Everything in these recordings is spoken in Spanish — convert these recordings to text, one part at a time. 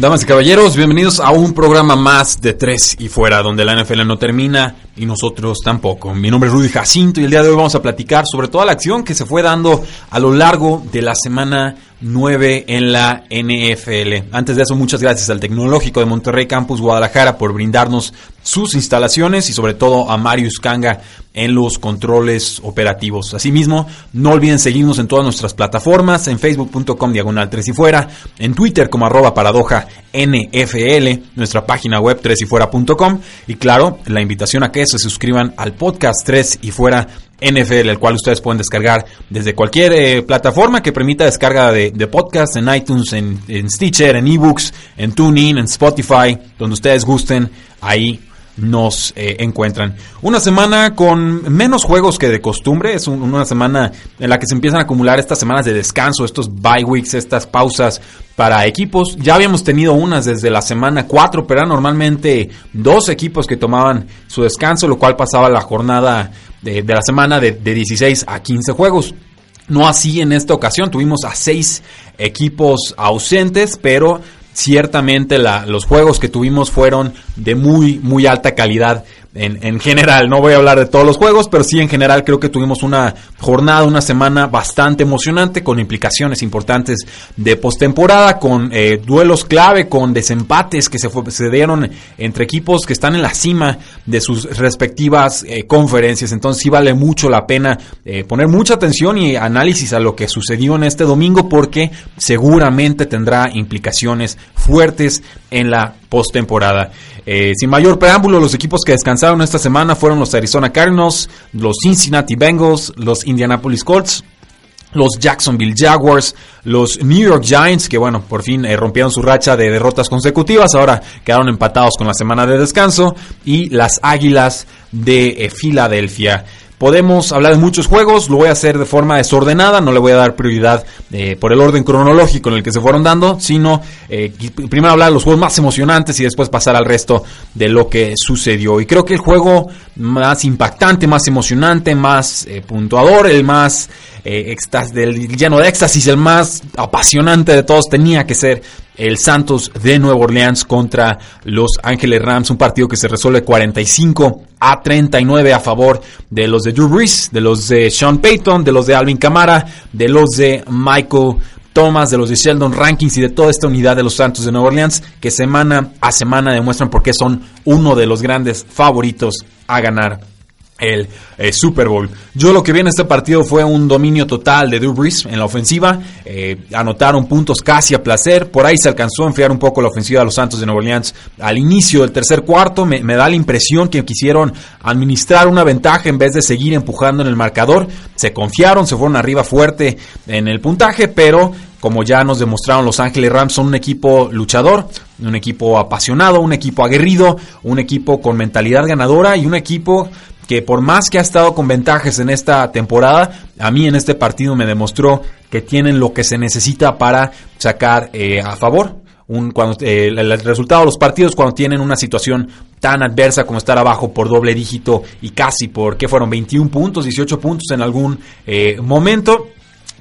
Damas y caballeros, bienvenidos a un programa más de Tres y Fuera, donde la NFL no termina y nosotros tampoco. Mi nombre es Rudy Jacinto y el día de hoy vamos a platicar sobre toda la acción que se fue dando a lo largo de la semana 9 en la NFL. Antes de eso, muchas gracias al Tecnológico de Monterrey Campus Guadalajara por brindarnos sus instalaciones y sobre todo a Marius Kanga en los controles operativos. Asimismo, no olviden seguirnos en todas nuestras plataformas, en facebook.com diagonal 3 y fuera, en Twitter como arroba paradoja NFL, nuestra página web 3 y fuera.com y claro, la invitación a que se suscriban al podcast 3 y fuera NFL, el cual ustedes pueden descargar desde cualquier eh, plataforma que permita descarga de, podcast, en iTunes, en, en Stitcher, en eBooks, en TuneIn, en Spotify, donde ustedes gusten, ahí nos eh, encuentran. Una semana con menos juegos que de costumbre, es una semana en la que se empiezan a acumular estas semanas de descanso, estos bye weeks, estas pausas para equipos. Ya habíamos tenido unas desde la semana 4, pero eran normalmente dos equipos que tomaban su descanso, lo cual pasaba la jornada de, la semana de, de 16 a 15 juegos. No así en esta ocasión, tuvimos a seis equipos ausentes, pero ciertamente los juegos que tuvimos fueron de muy, muy alta calidad en, general. No voy a hablar de todos los juegos, pero sí en general creo que tuvimos una jornada, una semana bastante emocionante con implicaciones importantes de postemporada, con eh, duelos clave, con desempates que se, se, dieron entre equipos que están en la cima de sus respectivas eh, conferencias. Entonces sí vale mucho la pena eh, poner mucha atención y análisis a lo que sucedió en este domingo porque seguramente tendrá implicaciones fuertes en la postemporada. Eh, sin mayor preámbulo, los equipos que descansaron esta semana fueron los Arizona Cardinals, los Cincinnati Bengals, los Indianapolis Colts, los Jacksonville Jaguars, los New York Giants, que bueno, por fin eh, rompieron su racha de derrotas consecutivas, ahora quedaron empatados con la semana de descanso, y las Águilas de eh, Filadelfia. Podemos hablar de muchos juegos, lo voy a hacer de forma desordenada, no le voy a dar prioridad eh, por el orden cronológico en el que se fueron dando, sino eh, primero hablar de los juegos más emocionantes y después pasar al resto de lo que sucedió. Y creo que el juego más impactante, más emocionante, más eh, puntuador, el más del, lleno de éxtasis, el más apasionante de todos tenía que ser el Santos de Nueva Orleans contra los Ángeles Rams, un partido que se resuelve 45 a 39 a favor de los de Drew Brees, de los de Sean Payton, de los de Alvin Kamara, de los de Michael Thomas, de los de Sheldon Rankings y de toda esta unidad de los Santos de Nueva Orleans que semana a semana demuestran por qué son uno de los grandes favoritos a ganar el eh, Super Bowl. Yo lo que vi en este partido fue un dominio total de Drew en la ofensiva. Eh, anotaron puntos casi a placer. Por ahí se alcanzó a enfriar un poco la ofensiva de los Santos de Nueva Orleans al inicio del tercer cuarto. Me, me, da la impresión que quisieron administrar una ventaja en vez de seguir empujando en el marcador. Se confiaron, se fueron arriba fuerte en el puntaje, pero como ya nos demostraron Los Ángeles Rams, son un equipo luchador, un equipo apasionado, un equipo aguerrido, un equipo con mentalidad ganadora y un equipo que por más que ha estado con ventajas en esta temporada, a mí en este partido me demostró que tienen lo que se necesita para sacar eh, a favor un, cuando, eh, el, resultado de los partidos cuando tienen una situación tan adversa como estar abajo por doble dígito y casi por, ¿qué fueron? 21 puntos, 18 puntos en algún eh, momento.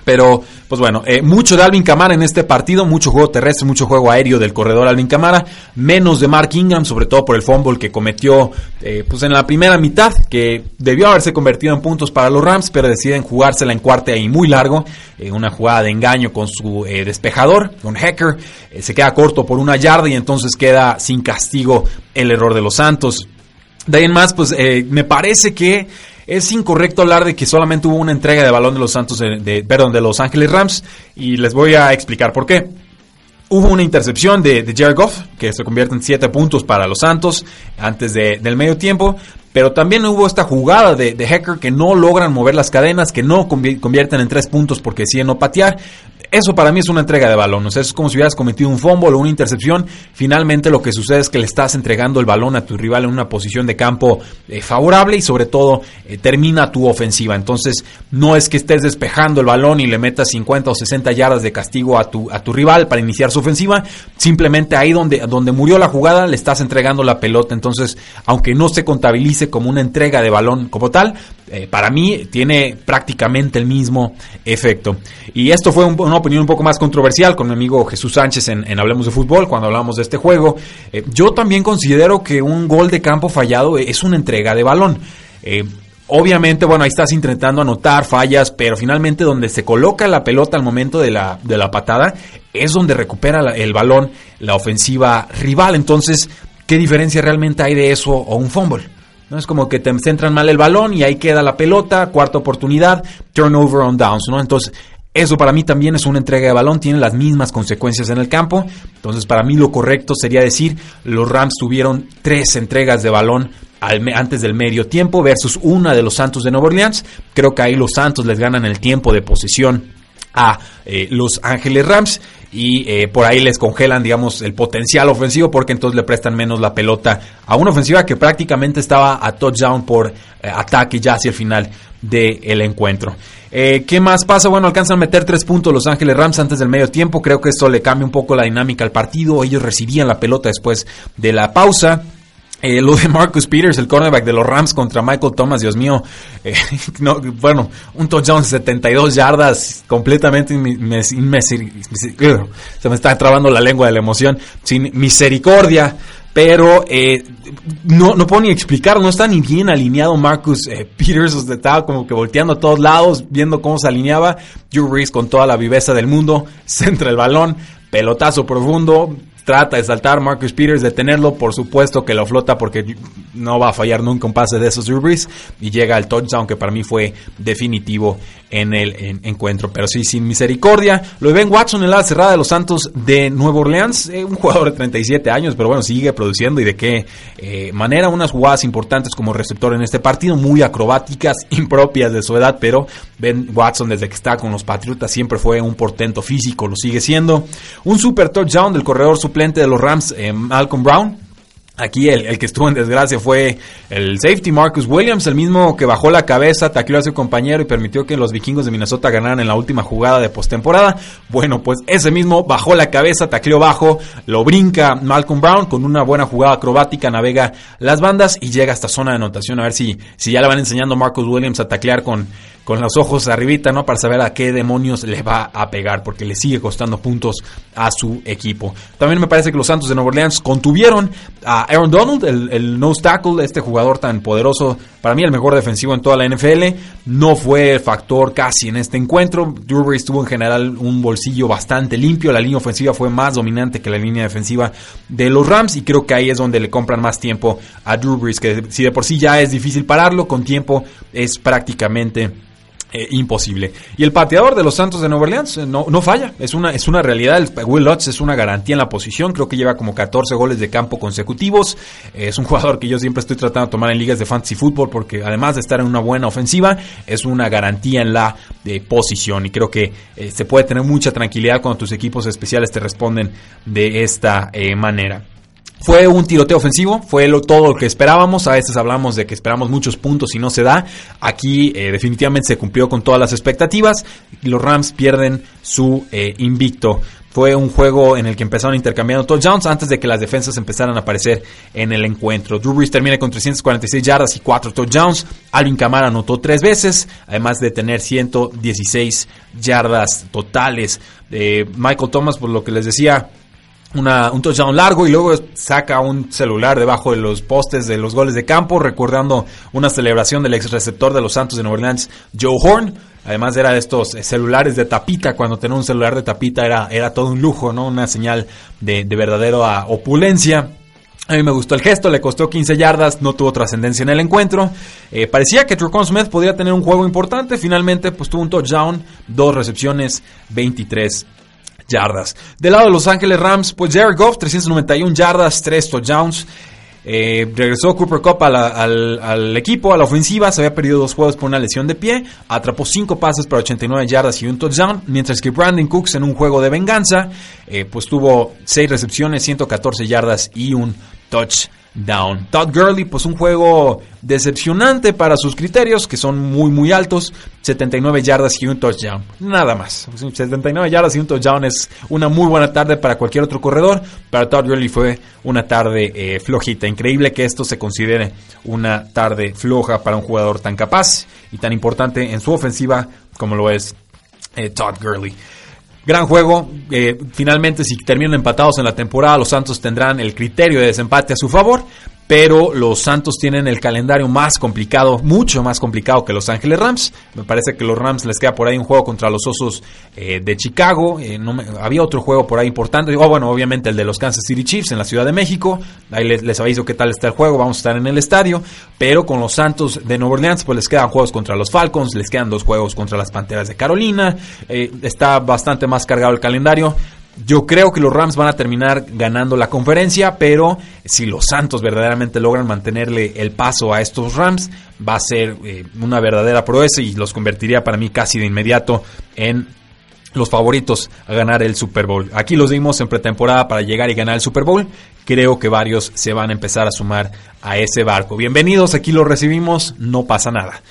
Pero, pues bueno, eh, mucho de Alvin Camara en este partido, mucho juego terrestre, mucho juego aéreo del corredor Alvin Camara, menos de Mark Ingram, sobre todo por el fumble que cometió eh, pues en la primera mitad, que debió haberse convertido en puntos para los Rams, pero deciden jugársela en cuarta y muy largo, eh, una jugada de engaño con su despejador, con Hacker, se queda corto por una yarda y entonces queda sin castigo el error de los Santos. De ahí en más, pues me parece que es incorrecto hablar de que solamente hubo una entrega de balón de los Santos, de, perdón, de los Ángeles Rams, y les voy a explicar por qué. Hubo una intercepción de, de Jared Goff, que se convierte en 7 puntos para los Santos antes del medio tiempo. Pero también hubo esta jugada de, Hecker que no logran mover las cadenas, que no convierten en 3 puntos porque deciden no patear. Eso para mí es una entrega de balón. O sea, es como si hubieras cometido un fumble o una intercepción. Finalmente lo que sucede es que le estás entregando el balón a tu rival en una posición de campo eh, favorable y sobre todo eh, termina tu ofensiva. Entonces no es que estés despejando el balón y le metas 50 o 60 yardas de castigo a tu, a tu rival para iniciar su ofensiva. Simplemente ahí donde, donde murió la jugada le estás entregando la pelota. Entonces, aunque no se contabilice como una entrega de balón como tal, eh, para mí tiene prácticamente el mismo efecto. Y esto fue una opinión un poco más controversial con mi amigo Jesús Sánchez en, Hablemos de Fútbol cuando hablamos de este juego. Eh, yo también considero que un gol de campo fallado es una entrega de balón. Eh, obviamente, bueno, ahí estás intentando anotar fallas, pero finalmente donde se coloca la pelota al momento de la, de la patada es donde recupera el balón la ofensiva rival. Entonces, ¿qué diferencia realmente hay de eso o un fumble? ¿No? Es como que te centran mal el balón y ahí queda la pelota, cuarta oportunidad, turnover on downs, ¿no? Entonces, eso para mí también es una entrega de balón, tiene las mismas consecuencias en el campo. Entonces, para mí lo correcto sería decir, los Rams tuvieron tres entregas de balón antes del medio tiempo versus una de los Santos de Nueva Orleans. Creo que ahí los Santos les ganan el tiempo de posesión a eh, Los Ángeles Rams y eh, por ahí les congelan, digamos, el potencial ofensivo porque entonces le prestan menos la pelota a una ofensiva que prácticamente estaba a touchdown por eh, ataque ya hacia el final del encuentro. ¿Qué más pasa? Bueno, alcanzan a meter tres puntos Los Ángeles Rams antes del medio tiempo. Creo que esto le cambia un poco la dinámica al partido. Ellos recibían la pelota después de la pausa. Eh, lo de Marcus Peters, el cornerback de los Rams contra Michael Thomas, Dios mío. Eh, bueno, un touchdown de 72 yardas, completamente se me está trabando la lengua de la emoción, sin misericordia. Pero eh, no, no puedo ni explicar, no está ni bien alineado Marcus eh, Peters, estaba como que volteando a todos lados, viendo cómo se alineaba. Drew Reese con toda la viveza del mundo, centra el balón, pelotazo profundo, trata de saltar Marcus Peters, de tenerlo, por supuesto que lo flota porque no va a fallar nunca un pase de esos Rubris y llega al touchdown que para mí fue definitivo en el encuentro, pero sí sin misericordia. Lo ven Watson en la cerrada de los Santos de Nueva Orleans, eh, un jugador de 37 años, pero bueno, sigue produciendo y de qué eh, manera unas jugadas importantes como receptor en este partido, muy acrobáticas, impropias de su edad, pero Ben Watson desde que está con los Patriotas siempre fue un portento físico, lo sigue siendo. Un super touchdown del corredor suplente de los Rams, eh, Malcolm Brown. Aquí el, que estuvo en desgracia fue el safety Marcus Williams, el mismo que bajó la cabeza, tacleó a su compañero y permitió que los vikingos de Minnesota ganaran en la última jugada de postemporada. Bueno, pues ese mismo bajó la cabeza, tacleó bajo, lo brinca Malcolm Brown con una buena jugada acrobática, navega las bandas y llega hasta zona de anotación. A ver si, si ya le van enseñando Marcus Williams a taclear con, con los ojos arribita, ¿no? Para saber a qué demonios le va a pegar, porque le sigue costando puntos a su equipo. También me parece que los Santos de Nueva Orleans contuvieron a Aaron Donald, el, el nose tackle, este jugador tan poderoso, para mí el mejor defensivo en toda la NFL. No fue factor casi en este encuentro. Drew tuvo en general un bolsillo bastante limpio. La línea ofensiva fue más dominante que la línea defensiva de los Rams y creo que ahí es donde le compran más tiempo a Drew Brees, que si de por sí ya es difícil pararlo, con tiempo es prácticamente eh, imposible. Y el pateador de los Santos de Nueva Orleans eh, no, no falla, es una, es una realidad. El Will Lutz es una garantía en la posición, creo que lleva como 14 goles de campo consecutivos. es un jugador que yo siempre estoy tratando de tomar en ligas de fantasy fútbol porque además de estar en una buena ofensiva, es una garantía en la posición. Y creo que eh, se puede tener mucha tranquilidad cuando tus equipos especiales te responden de esta manera. Fue un tiroteo ofensivo, fue lo, todo lo que esperábamos. A veces hablamos de que esperamos muchos puntos y no se da. Aquí eh, definitivamente se cumplió con todas las expectativas los Rams pierden su eh, invicto. Fue un juego en el que empezaron intercambiando touchdowns antes de que las defensas empezaran a aparecer en el encuentro. Drew Brees termina con 346 yardas y 4 touchdowns. Alvin Kamara anotó 3 veces, además de tener 116 yardas totales. Eh, Michael Thomas, por lo que les decía, una, un touchdown largo y luego saca un celular debajo de los postes de los goles de campo, recordando una celebración del ex receptor de los Santos de Nueva Orleans, Joe Horn. Además era de estos celulares de tapita, cuando tener un celular de tapita era, era todo un lujo, ¿no? Una señal de, de verdadera opulencia. A mí me gustó el gesto, le costó 15 yardas, no tuvo trascendencia en el encuentro. Eh, parecía que Tricon Smith podía tener un juego importante, finalmente pues tuvo un touchdown, dos recepciones, 23 yardas. Del lado de Los Ángeles Rams, pues Jared Goff, 391 yardas, 3 touchdowns. Eh, regresó Cooper Cup al, equipo, a la ofensiva. Se había perdido dos juegos por una lesión de pie. Atrapó cinco pases para 89 yardas y un touchdown. Mientras que Brandon Cooks en un juego de venganza, eh, pues tuvo seis recepciones, 114 yardas y un touchdown down. Todd Gurley, pues un juego decepcionante para sus criterios, que son muy, muy altos. 79 yardas y un touchdown. Nada más. 79 yardas y un touchdown es una muy buena tarde para cualquier otro corredor. Para Todd Gurley fue una tarde eh, flojita. Increíble que esto se considere una tarde floja para un jugador tan capaz y tan importante en su ofensiva como lo es eh, Todd Gurley. Gran juego. Eh, finalmente, si terminan empatados en la temporada, los Santos tendrán el criterio de desempate a su favor pero los Santos tienen el calendario más complicado, mucho más complicado que Los Ángeles Rams. Me parece que los Rams les queda por ahí un juego contra los Osos eh, de Chicago. Eh, había otro juego por ahí importante. Bueno, obviamente el de los Kansas City Chiefs en la Ciudad de México. Ahí les, aviso qué tal está el juego. Vamos a estar en el estadio. Pero con los Santos de Nueva Orleans, pues les quedan juegos contra los Falcons, les quedan dos juegos contra las Panteras de Carolina. Eh, está bastante más cargado el calendario. Yo creo que los Rams van a terminar ganando la conferencia, pero si los Santos verdaderamente logran mantenerle el paso a estos Rams, va a ser eh, una verdadera proeza y los convertiría para mí casi de inmediato en los favoritos a ganar el Super Bowl. Aquí los dimos en pretemporada para llegar y ganar el Super Bowl. Creo que varios se van a empezar a sumar a ese barco. Bienvenidos, aquí los recibimos, no pasa nada.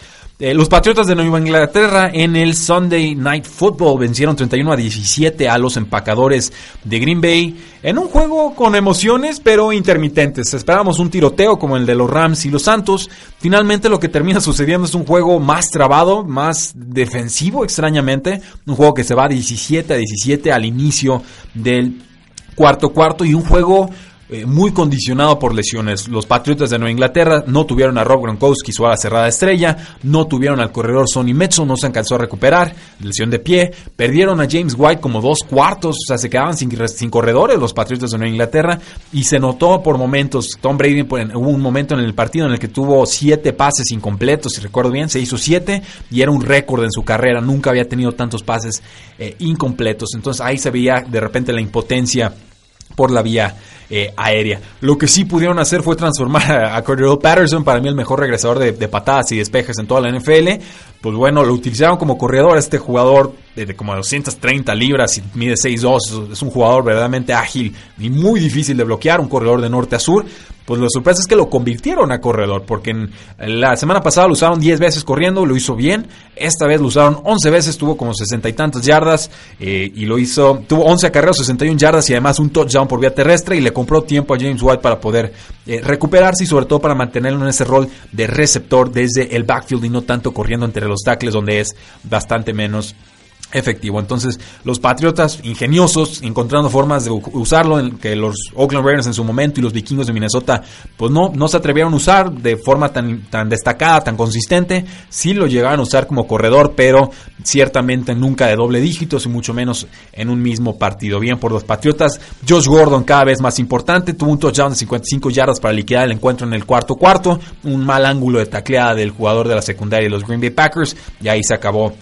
Eh, los Patriotas de Nueva Inglaterra en el Sunday Night Football vencieron 31 a 17 a los empacadores de Green Bay en un juego con emociones pero intermitentes. Esperábamos un tiroteo como el de los Rams y los Santos. Finalmente lo que termina sucediendo es un juego más trabado, más defensivo extrañamente. Un juego que se va 17 a 17 al inicio del cuarto cuarto y un juego eh, muy condicionado por lesiones. Los Patriotas de Nueva Inglaterra no tuvieron a Rob Gronkowski, su ala cerrada estrella, no tuvieron al corredor Sonny Metson, no se alcanzó a recuperar, lesión de pie, perdieron a James White como dos cuartos, o sea, se quedaban sin, sin corredores los Patriotas de Nueva Inglaterra y se notó por momentos, Tom Brady hubo un momento en el partido en el que tuvo siete pases incompletos, si recuerdo bien, se hizo siete y era un récord en su carrera, nunca había tenido tantos pases eh, incompletos, entonces ahí se veía de repente la impotencia por la vía eh, aérea. Lo que sí pudieron hacer fue transformar a, a Cordero Patterson, para mí el mejor regresador de, de, patadas y despejes en toda la NFL. Pues bueno, lo utilizaron como corredor, este jugador de, como 230 libras y mide 6'2, es un jugador verdaderamente ágil y muy difícil de bloquear, un corredor de norte a sur. Pues la sorpresa es que lo convirtieron a corredor, porque en la semana pasada lo usaron 10 veces corriendo, lo hizo bien. Esta vez lo usaron 11 veces, tuvo como 60 y tantas yardas eh, y lo hizo, tuvo 11 acarreos, 61 yardas y además un touchdown por vía terrestre y le compró tiempo a James White para poder eh, recuperarse y sobre todo para mantenerlo en ese rol de receptor desde el backfield y no tanto corriendo entre los tackles donde es bastante menos efectivo. Entonces, los Patriotas ingeniosos, encontrando formas de usarlo, en que los Oakland Raiders en su momento y los vikingos de Minnesota, pues no, no se atrevieron a usar de forma tan, tan destacada, tan consistente. Sí lo llegaron a usar como corredor, pero ciertamente nunca de doble dígitos y mucho menos en un mismo partido. Bien por los Patriotas, Josh Gordon cada vez más importante, tuvo un touchdown de 55 yardas para liquidar el encuentro en el cuarto cuarto, un mal ángulo de tacleada del jugador de la secundaria de los Green Bay Packers, y ahí se acabó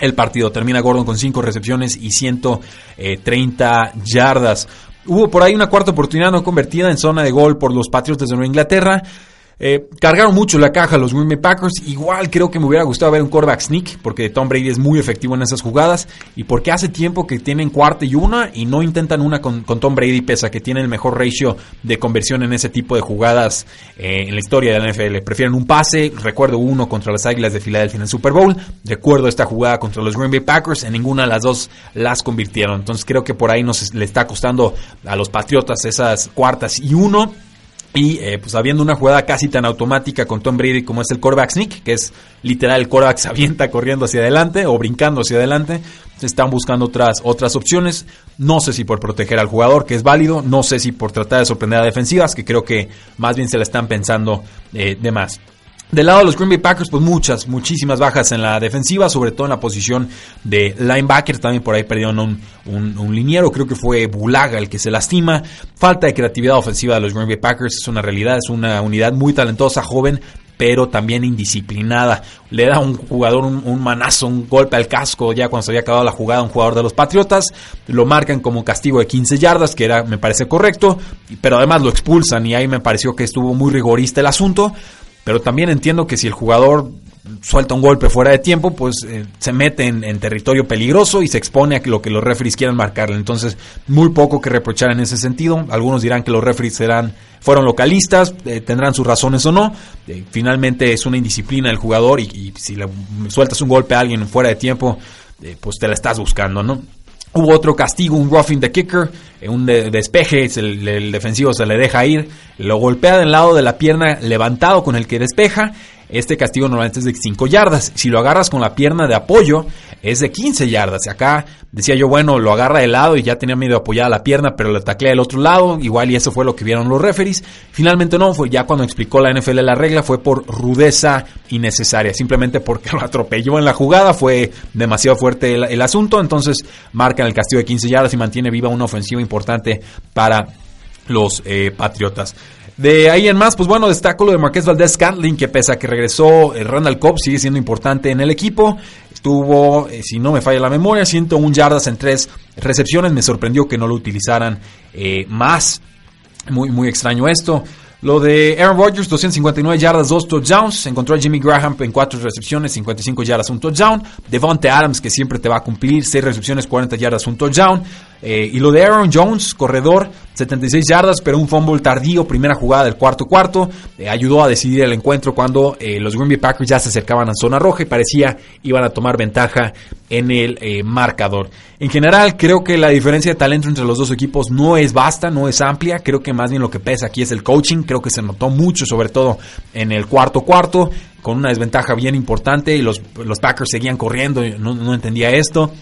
el partido. Termina Gordon con 5 recepciones y 130 yardas. Hubo por ahí una cuarta oportunidad no convertida en zona de gol por los Patriots de Nueva Inglaterra. Eh, cargaron mucho la caja los Green Bay Packers. Igual creo que me hubiera gustado ver un quarterback sneak, porque Tom Brady es muy efectivo en esas jugadas. Y porque hace tiempo que tienen cuarta y una y no intentan una con, Tom Brady, pese a que tiene el mejor ratio de conversión en ese tipo de jugadas eh, en la historia de la NFL. Prefieren un pase. Recuerdo uno contra las Águilas de Filadelfia en el Super Bowl. Recuerdo esta jugada contra los Green Bay Packers. En ninguna de las dos las convirtieron. Entonces creo que por ahí nos le está costando a los Patriotas esas cuartas y uno. Y eh, pues habiendo una jugada casi tan automática con Tom Brady como es el quarterback sneak, que es literal el quarterback se avienta corriendo hacia adelante o brincando hacia adelante, están buscando otras, otras opciones. No sé si por proteger al jugador, que es válido, no sé si por tratar de sorprender a defensivas, que creo que más bien se la están pensando eh, de más. Del lado de los Green Bay Packers, pues muchas, muchísimas bajas en la defensiva, sobre todo en la posición de linebacker. También por ahí perdieron un, un, liniero, creo que fue Bulaga el que se lastima. Falta de creatividad ofensiva de los Green Bay Packers es una realidad, es una unidad muy talentosa, joven, pero también indisciplinada. Le da un jugador un, manazo, un golpe al casco ya cuando se había acabado la jugada un jugador de los Patriotas. Lo marcan como castigo de 15 yardas, que era, me parece correcto, pero además lo expulsan y ahí me pareció que estuvo muy rigorista el asunto. Pero también entiendo que si el jugador suelta un golpe fuera de tiempo, pues eh, se mete en, territorio peligroso y se expone a lo que los referees quieran marcarle. Entonces, muy poco que reprochar en ese sentido. Algunos dirán que los referees serán, fueron localistas, eh, tendrán sus razones o no. Eh, finalmente es una indisciplina del jugador y, si le sueltas un golpe a alguien fuera de tiempo, pues te la estás buscando, ¿no? Hubo otro castigo, un roughing the kicker, un despeje, el, el, defensivo se le deja ir, lo golpea del lado de la pierna levantado con el que despeja este castigo normalmente es de 5 yardas. Si lo agarras con la pierna de apoyo, es de 15 yardas. Acá decía yo, bueno, lo agarra de lado y ya tenía medio apoyada la pierna, pero le taclea del otro lado. Igual y eso fue lo que vieron los referees. Finalmente no, fue ya cuando explicó la NFL la regla, fue por rudeza innecesaria. Simplemente porque lo atropelló en la jugada, fue demasiado fuerte el, el asunto. Entonces marcan el castigo de 15 yardas y mantiene viva una ofensiva importante para los eh, Patriotas. De ahí en más, pues bueno, destaco lo de Marqués Valdés Scantling, que pese a que regresó el eh, Randall Cobb, sigue siendo importante en el equipo. Estuvo, eh, si no me falla la memoria, 101 yardas en tres recepciones. Me sorprendió que no lo utilizaran más. Muy, muy extraño esto. Lo de Aaron Rodgers, 259 yardas, 2 touchdowns. Encontró a Jimmy Graham en 4 recepciones, 55 yardas, un touchdown. Devonte Adams, que siempre te va a cumplir, 6 recepciones, 40 yardas, un touchdown. Eh, y lo de Aaron Jones, corredor, 76 yardas, pero un fumble tardío, primera jugada del cuarto cuarto, eh, ayudó a decidir el encuentro cuando eh, los Green Bay Packers ya se acercaban a zona roja y parecía iban a tomar ventaja en el marcador. En general, creo que la diferencia de talento entre los dos equipos no es vasta, no es amplia, creo que más bien lo que pesa aquí es el coaching, creo que se notó mucho, sobre todo en el cuarto cuarto, con una desventaja bien importante y los, los Packers seguían corriendo, no, no entendía esto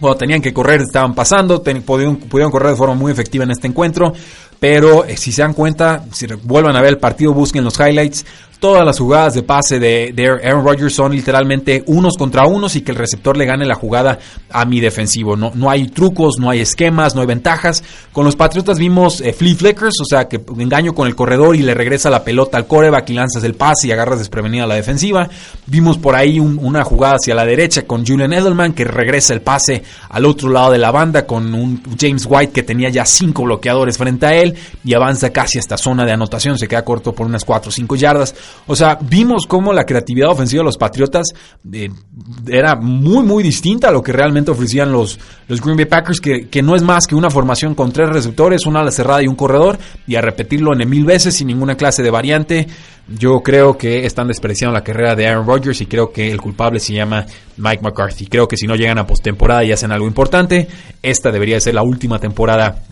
cuando tenían que correr estaban pasando, pudieron, correr de forma muy efectiva en este encuentro, pero eh, si se dan cuenta, si vuelvan a ver el partido, busquen los highlights, todas las jugadas de pase de, Aaron Rodgers son literalmente unos contra unos y que el receptor le gane la jugada a mi defensivo. No, no hay trucos, no hay esquemas, no hay ventajas. Con los Patriotas vimos eh, flea flickers, o sea que engaño con el corredor y le regresa la pelota al coreback y lanzas el pase y agarras desprevenida la defensiva. Vimos por ahí una jugada hacia la derecha con Julian Edelman que regresa el pase al otro lado de la banda con un James White que tenía ya cinco bloqueadores frente a él y avanza casi hasta zona de anotación, se queda corto por unas 4 o 5 yardas. O sea, vimos cómo la creatividad ofensiva de los Patriotas eh, era muy, muy distinta a lo que realmente ofrecían los, los Green Bay Packers, que, que, no es más que una formación con tres receptores, una ala cerrada y un corredor, y a repetirlo en mil veces sin ninguna clase de variante. Yo creo que están despreciando la carrera de Aaron Rodgers y creo que el culpable se llama Mike McCarthy. Creo que si no llegan a postemporada y hacen algo importante, esta debería ser la última temporada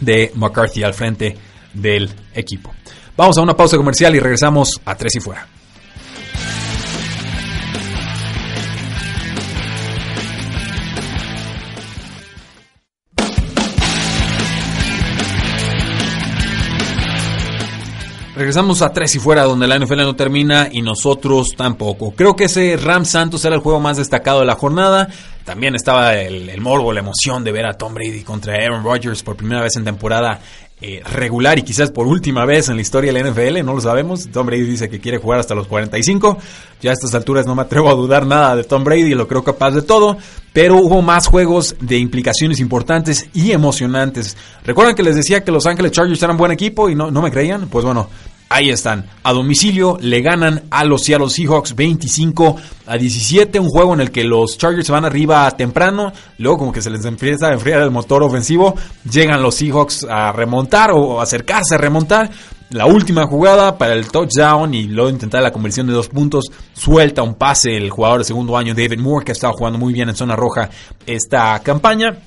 de McCarthy al frente del equipo. Vamos a una pausa comercial y regresamos a Tres y Fuera. Regresamos a tres y fuera, donde la NFL no termina y nosotros tampoco. Creo que ese Ram Santos era el juego más destacado de la jornada. También estaba el, el morbo, la emoción de ver a Tom Brady contra Aaron Rodgers por primera vez en temporada eh, regular y quizás por última vez en la historia de la NFL, no lo sabemos. Tom Brady dice que quiere jugar hasta los 45. Ya a estas alturas no me atrevo a dudar nada de Tom Brady, lo creo capaz de todo. Pero hubo más juegos de implicaciones importantes y emocionantes. ¿Recuerdan que les decía que Los Ángeles Chargers eran buen equipo y no, no me creían? Pues bueno, Ahí están. A domicilio le ganan a los Seattle Seahawks 25 a 17. Un juego en el que los Chargers van arriba temprano. Luego como que se les empieza a enfriar el motor ofensivo. Llegan los Seahawks a remontar o acercarse a remontar. La última jugada para el touchdown y luego intentar la conversión de dos puntos. Suelta un pase el jugador de segundo año David Moore que ha estado jugando muy bien en zona roja esta campaña.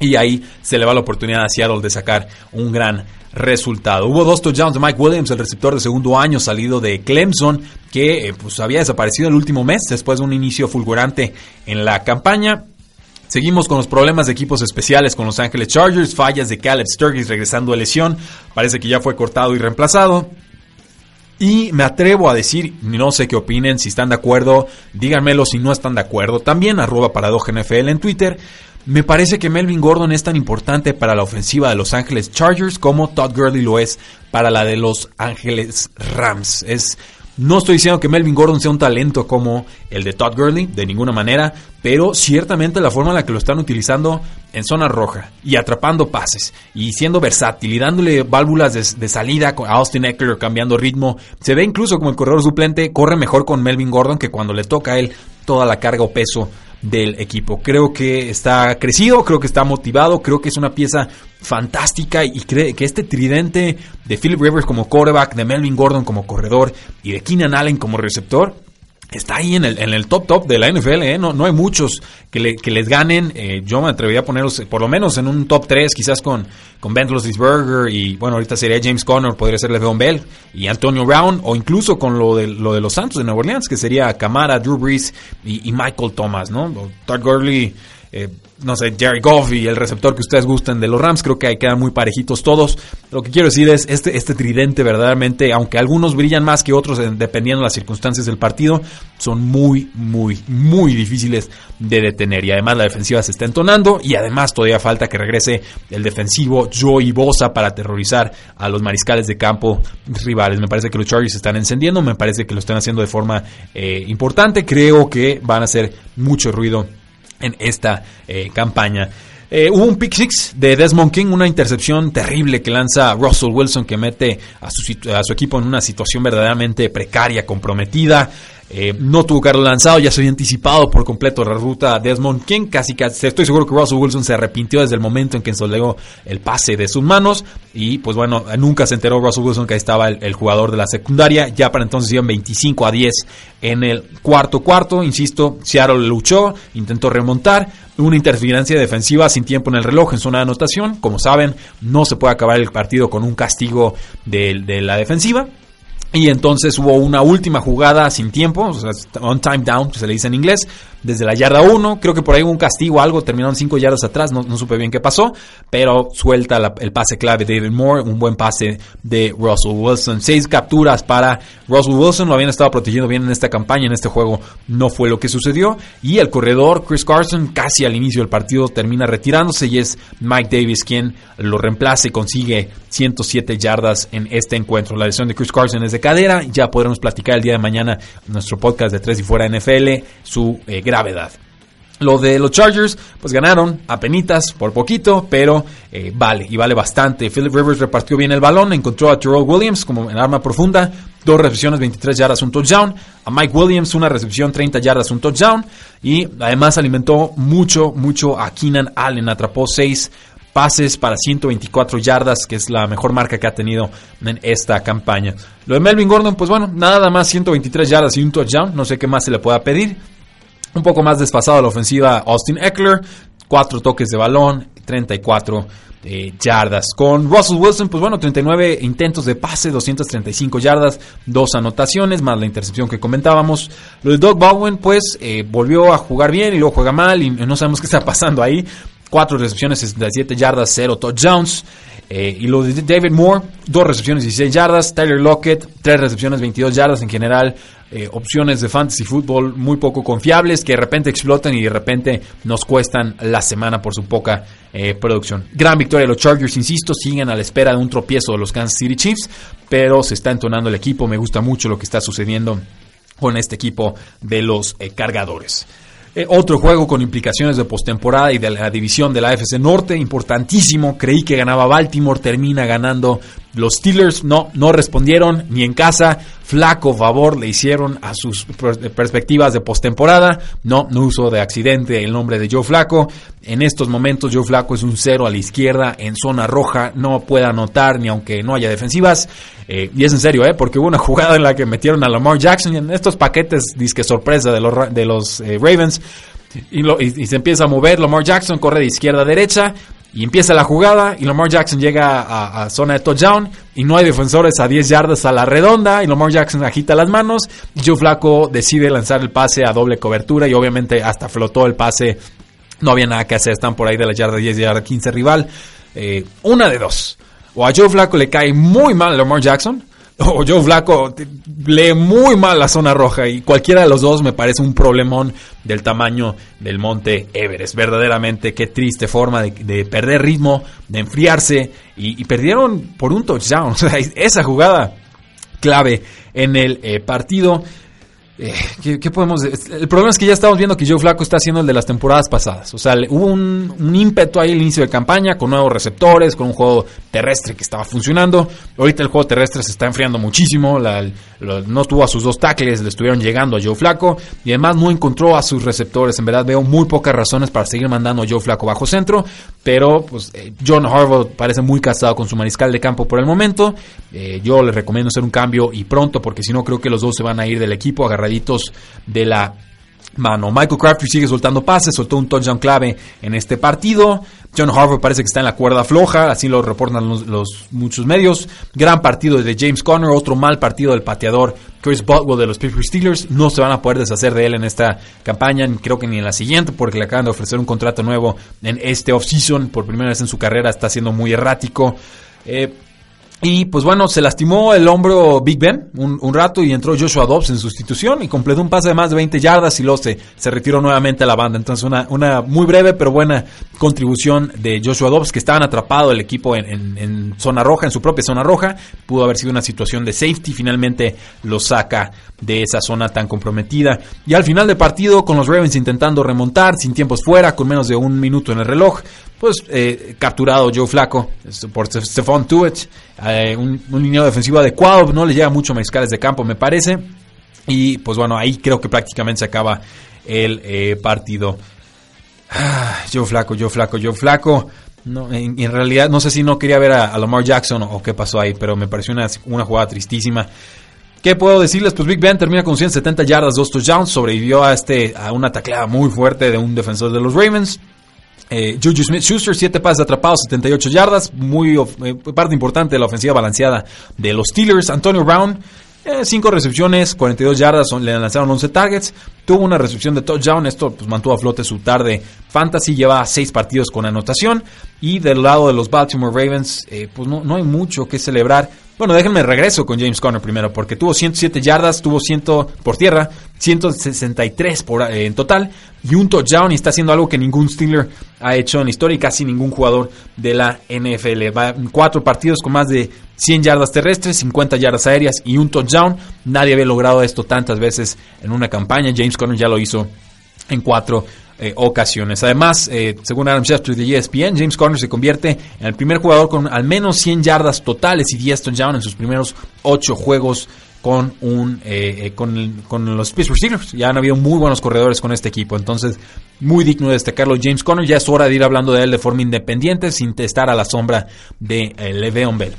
Y ahí se le va la oportunidad a Seattle de sacar un gran resultado. Hubo dos touchdowns de Mike Williams, el receptor de segundo año salido de Clemson, que eh, pues, había desaparecido el último mes después de un inicio fulgurante en la campaña. Seguimos con los problemas de equipos especiales con Los Ángeles Chargers, fallas de Caleb Sturgis regresando a lesión, parece que ya fue cortado y reemplazado. Y me atrevo a decir, no sé qué opinen, si están de acuerdo, díganmelo si no están de acuerdo. También arroba NFL en Twitter. Me parece que Melvin Gordon es tan importante para la ofensiva de Los Ángeles Chargers como Todd Gurley lo es para la de Los Ángeles Rams. Es No estoy diciendo que Melvin Gordon sea un talento como el de Todd Gurley, de ninguna manera, pero ciertamente la forma en la que lo están utilizando en zona roja y atrapando pases y siendo versátil y dándole válvulas de, salida a Austin Eckler cambiando ritmo, se ve incluso como el corredor suplente corre mejor con Melvin Gordon que cuando le toca a él toda la carga o peso del equipo. Creo que está crecido, creo que está motivado, creo que es una pieza fantástica y cree que este tridente de Philip Rivers como quarterback, de Melvin Gordon como corredor y de Keenan Allen como receptor está ahí en el, en el top top de la NFL, ¿eh? no, no hay muchos que, le, que les ganen. Eh, yo me atrevería a ponerlos por lo menos en un top 3, quizás con, con Ben Roethlisberger y bueno, ahorita sería James Conner, podría ser Le'Veon Bell y Antonio Brown o incluso con lo de, lo de los Santos de Nueva Orleans, que sería Camara, Drew Brees y, Michael Thomas, ¿no? Todd Gurley eh, no sé, Jerry Goff y el receptor que ustedes gusten de los Rams, creo que quedan muy parejitos todos. Lo que quiero decir es, este, este tridente verdaderamente, aunque algunos brillan más que otros dependiendo de las circunstancias del partido, son muy, muy, muy difíciles de detener. Y además la defensiva se está entonando y además todavía falta que regrese el defensivo Joey Bosa para aterrorizar a los mariscales de campo rivales. Me parece que los Chargers están encendiendo, me parece que lo están haciendo de forma eh, importante, creo que van a hacer mucho ruido en esta eh, campaña. Eh, hubo un pick six de Desmond King, una intercepción terrible que lanza Russell Wilson que mete a su, a su equipo en una situación verdaderamente precaria, comprometida. Eh, no tuvo carro lanzado, ya se había anticipado por completo la ruta Desmond King. Casi, casi estoy seguro que Russell Wilson se arrepintió desde el momento en que ensolegó el pase de sus manos. Y pues bueno, nunca se enteró Russell Wilson que ahí estaba el, jugador de la secundaria. Ya para entonces iban 25 a 10 en el cuarto cuarto. Insisto, Seattle luchó, intentó remontar. Una interferencia defensiva sin tiempo en el reloj en zona de anotación. Como saben, no se puede acabar el partido con un castigo de la defensiva. Y entonces hubo una última jugada sin tiempo, o sea, on time down, que se le dice en inglés, desde la yarda 1. Creo que por ahí hubo un castigo, algo, terminaron 5 yardas atrás, no, supe bien qué pasó, pero suelta el pase clave David Moore, un buen pase de Russell Wilson. 6 capturas para Russell Wilson, lo habían estado protegiendo bien en esta campaña, en este juego no fue lo que sucedió. Y el corredor Chris Carson, casi al inicio del partido, termina retirándose y es Mike Davis quien lo reemplaza y consigue 107 yardas en este encuentro. La lesión de Chris Carson es de cadera, ya podremos platicar el día de mañana nuestro podcast de 3 y fuera NFL su eh, gravedad. Lo de los Chargers, pues ganaron a penitas, por poquito, pero eh, vale, y vale bastante. Philip Rivers repartió bien el balón, encontró a Terrell Williams como en arma profunda, dos recepciones, 23 yardas, un touchdown. A Mike Williams, una recepción, 30 yardas, un touchdown. Y además alimentó mucho, mucho a Keenan Allen, atrapó 6 pases para 124 yardas, que es la mejor marca que ha tenido en esta campaña. Lo de Melvin Gordon, pues bueno, nada más 123 yardas y un touchdown, no sé qué más se le pueda pedir. Un poco más desfasado la ofensiva Austin Eckler, cuatro toques de balón, 34 eh, yardas. Con Russell Wilson, pues bueno, 39 intentos de pase, 235 yardas, dos anotaciones, más la intercepción que comentábamos. Lo de Doug Baldwin, pues eh, volvió a jugar bien y luego juega mal y no sabemos qué está pasando ahí. Cuatro recepciones, 67 yardas, 0 touchdowns. Eh, y lo de David Moore, dos recepciones, 16 yardas. Tyler Lockett, tres recepciones, 22 yardas en general. Eh, opciones de fantasy fútbol muy poco confiables que de repente explotan y de repente nos cuestan la semana por su poca eh, producción. Gran victoria de los Chargers, insisto, siguen a la espera de un tropiezo de los Kansas City Chiefs, pero se está entonando el equipo. Me gusta mucho lo que está sucediendo con este equipo de los cargadores. Eh, otro juego con implicaciones de postemporada y de la división de la AFC Norte, importantísimo. Creí que ganaba Baltimore, termina ganando los Steelers. No, no respondieron ni en casa. Flaco favor le hicieron a sus perspectivas de postemporada. No, no uso de accidente el nombre de Joe Flaco. En estos momentos Joe Flaco es un cero a la izquierda en zona roja. No puede anotar ni aunque no haya defensivas. Eh, y es en serio, ¿eh? porque hubo una jugada en la que metieron a Lamar Jackson en estos paquetes disque sorpresa de los, de los eh, Ravens. Y, y, se empieza a mover, Lamar Jackson corre de izquierda a derecha, y empieza la jugada y Lamar Jackson llega a, zona de touchdown y no hay defensores a 10 yardas a la redonda y Lamar Jackson agita las manos y Joe Flaco decide lanzar el pase a doble cobertura y obviamente hasta flotó el pase. No había nada que hacer, están por ahí de la yarda 10 y yarda 15 rival. Eh, una de dos. O a Joe Flaco le cae muy mal Lamar Jackson o Joe Flaco lee muy mal la zona roja y cualquiera de los dos me parece un problemón del tamaño del monte Everest. Verdaderamente, qué triste forma de, perder ritmo, de enfriarse y, perdieron por un touchdown. esa jugada clave en el partido. Eh, ¿qué, podemos El problema es que ya estamos viendo que Joe Flaco está haciendo el de las temporadas pasadas. O sea, hubo un, ímpetu ahí al inicio de campaña con nuevos receptores, con un juego terrestre que estaba funcionando. Ahorita el juego terrestre se está enfriando muchísimo. no tuvo a sus dos tackles, le estuvieron llegando a Joe Flaco. Y además no encontró a sus receptores. En verdad veo muy pocas razones para seguir mandando a Joe Flaco bajo centro. Pero pues eh, John Harbaugh parece muy casado con su mariscal de campo por el momento. Eh, yo le recomiendo hacer un cambio y pronto porque si no creo que los dos se van a ir del equipo agarrar de la mano. Michael Crabtree sigue soltando pases, soltó un touchdown clave en este partido. John Harvard parece que está en la cuerda floja, así lo reportan los, muchos medios. Gran partido de James Conner, otro mal partido del pateador Chris Botwell de los Pittsburgh Steelers. No se van a poder deshacer de él en esta campaña, creo que ni en la siguiente, porque le acaban de ofrecer un contrato nuevo en este offseason. Por primera vez en su carrera está siendo muy errático. Eh, y pues bueno, se lastimó el hombro Big Ben un, rato y entró Joshua Dobbs en sustitución y completó un pase de más de 20 yardas y luego se, se retiró nuevamente a la banda. Entonces una, una muy breve pero buena contribución de Joshua Dobbs que estaban atrapado el equipo en, en, zona roja, en su propia zona roja. Pudo haber sido una situación de safety, finalmente lo saca de esa zona tan comprometida. Y al final del partido con los Ravens intentando remontar, sin tiempos fuera, con menos de un minuto en el reloj, pues eh, capturado Joe Flaco por Stephon Tuitt, eh, un, un línea defensivo adecuado, no le llega mucho mariscales de campo me parece, y pues bueno, ahí creo que prácticamente se acaba el eh, partido. Ah, Joe Flaco, Joe Flaco, Joe Flaco. No, en, realidad no sé si no quería ver a, Lamar Jackson o, qué pasó ahí, pero me pareció una, una jugada tristísima. ¿Qué puedo decirles? Pues Big Ben termina con 170 yardas, dos touchdowns, sobrevivió a este a una tacleada muy fuerte de un defensor de los Ravens. Eh, Juju Smith-Schuster, 7 pases atrapados, 78 yardas, muy eh, parte importante de la ofensiva balanceada de los Steelers. Antonio Brown, 5 eh, recepciones, 42 yardas, le lanzaron 11 targets, tuvo una recepción de touchdown, esto pues, mantuvo a flote su tarde fantasy, lleva 6 partidos con anotación. Y del lado de los Baltimore Ravens, eh, pues no, no hay mucho que celebrar. Bueno, déjenme regreso con James Conner primero, porque tuvo 107 yardas, tuvo 100 por tierra, 163 por, eh, en total y un touchdown y está haciendo algo que ningún Steeler ha hecho en la historia y casi ningún jugador de la NFL. Va en cuatro partidos con más de 100 yardas terrestres, 50 yardas aéreas y un touchdown. Nadie había logrado esto tantas veces en una campaña. James Conner ya lo hizo en cuatro eh, ocasiones. Además, eh, según Adam Schefter de ESPN, James Conner se convierte en el primer jugador con al menos 100 yardas totales y 10 touchdowns en sus primeros 8 juegos con un eh, con, con, los Pittsburgh Steelers. Ya han habido muy buenos corredores con este equipo, entonces muy digno de destacarlo James Conner. Ya es hora de ir hablando de él de forma independiente sin estar a la sombra de Le'Veon Bell.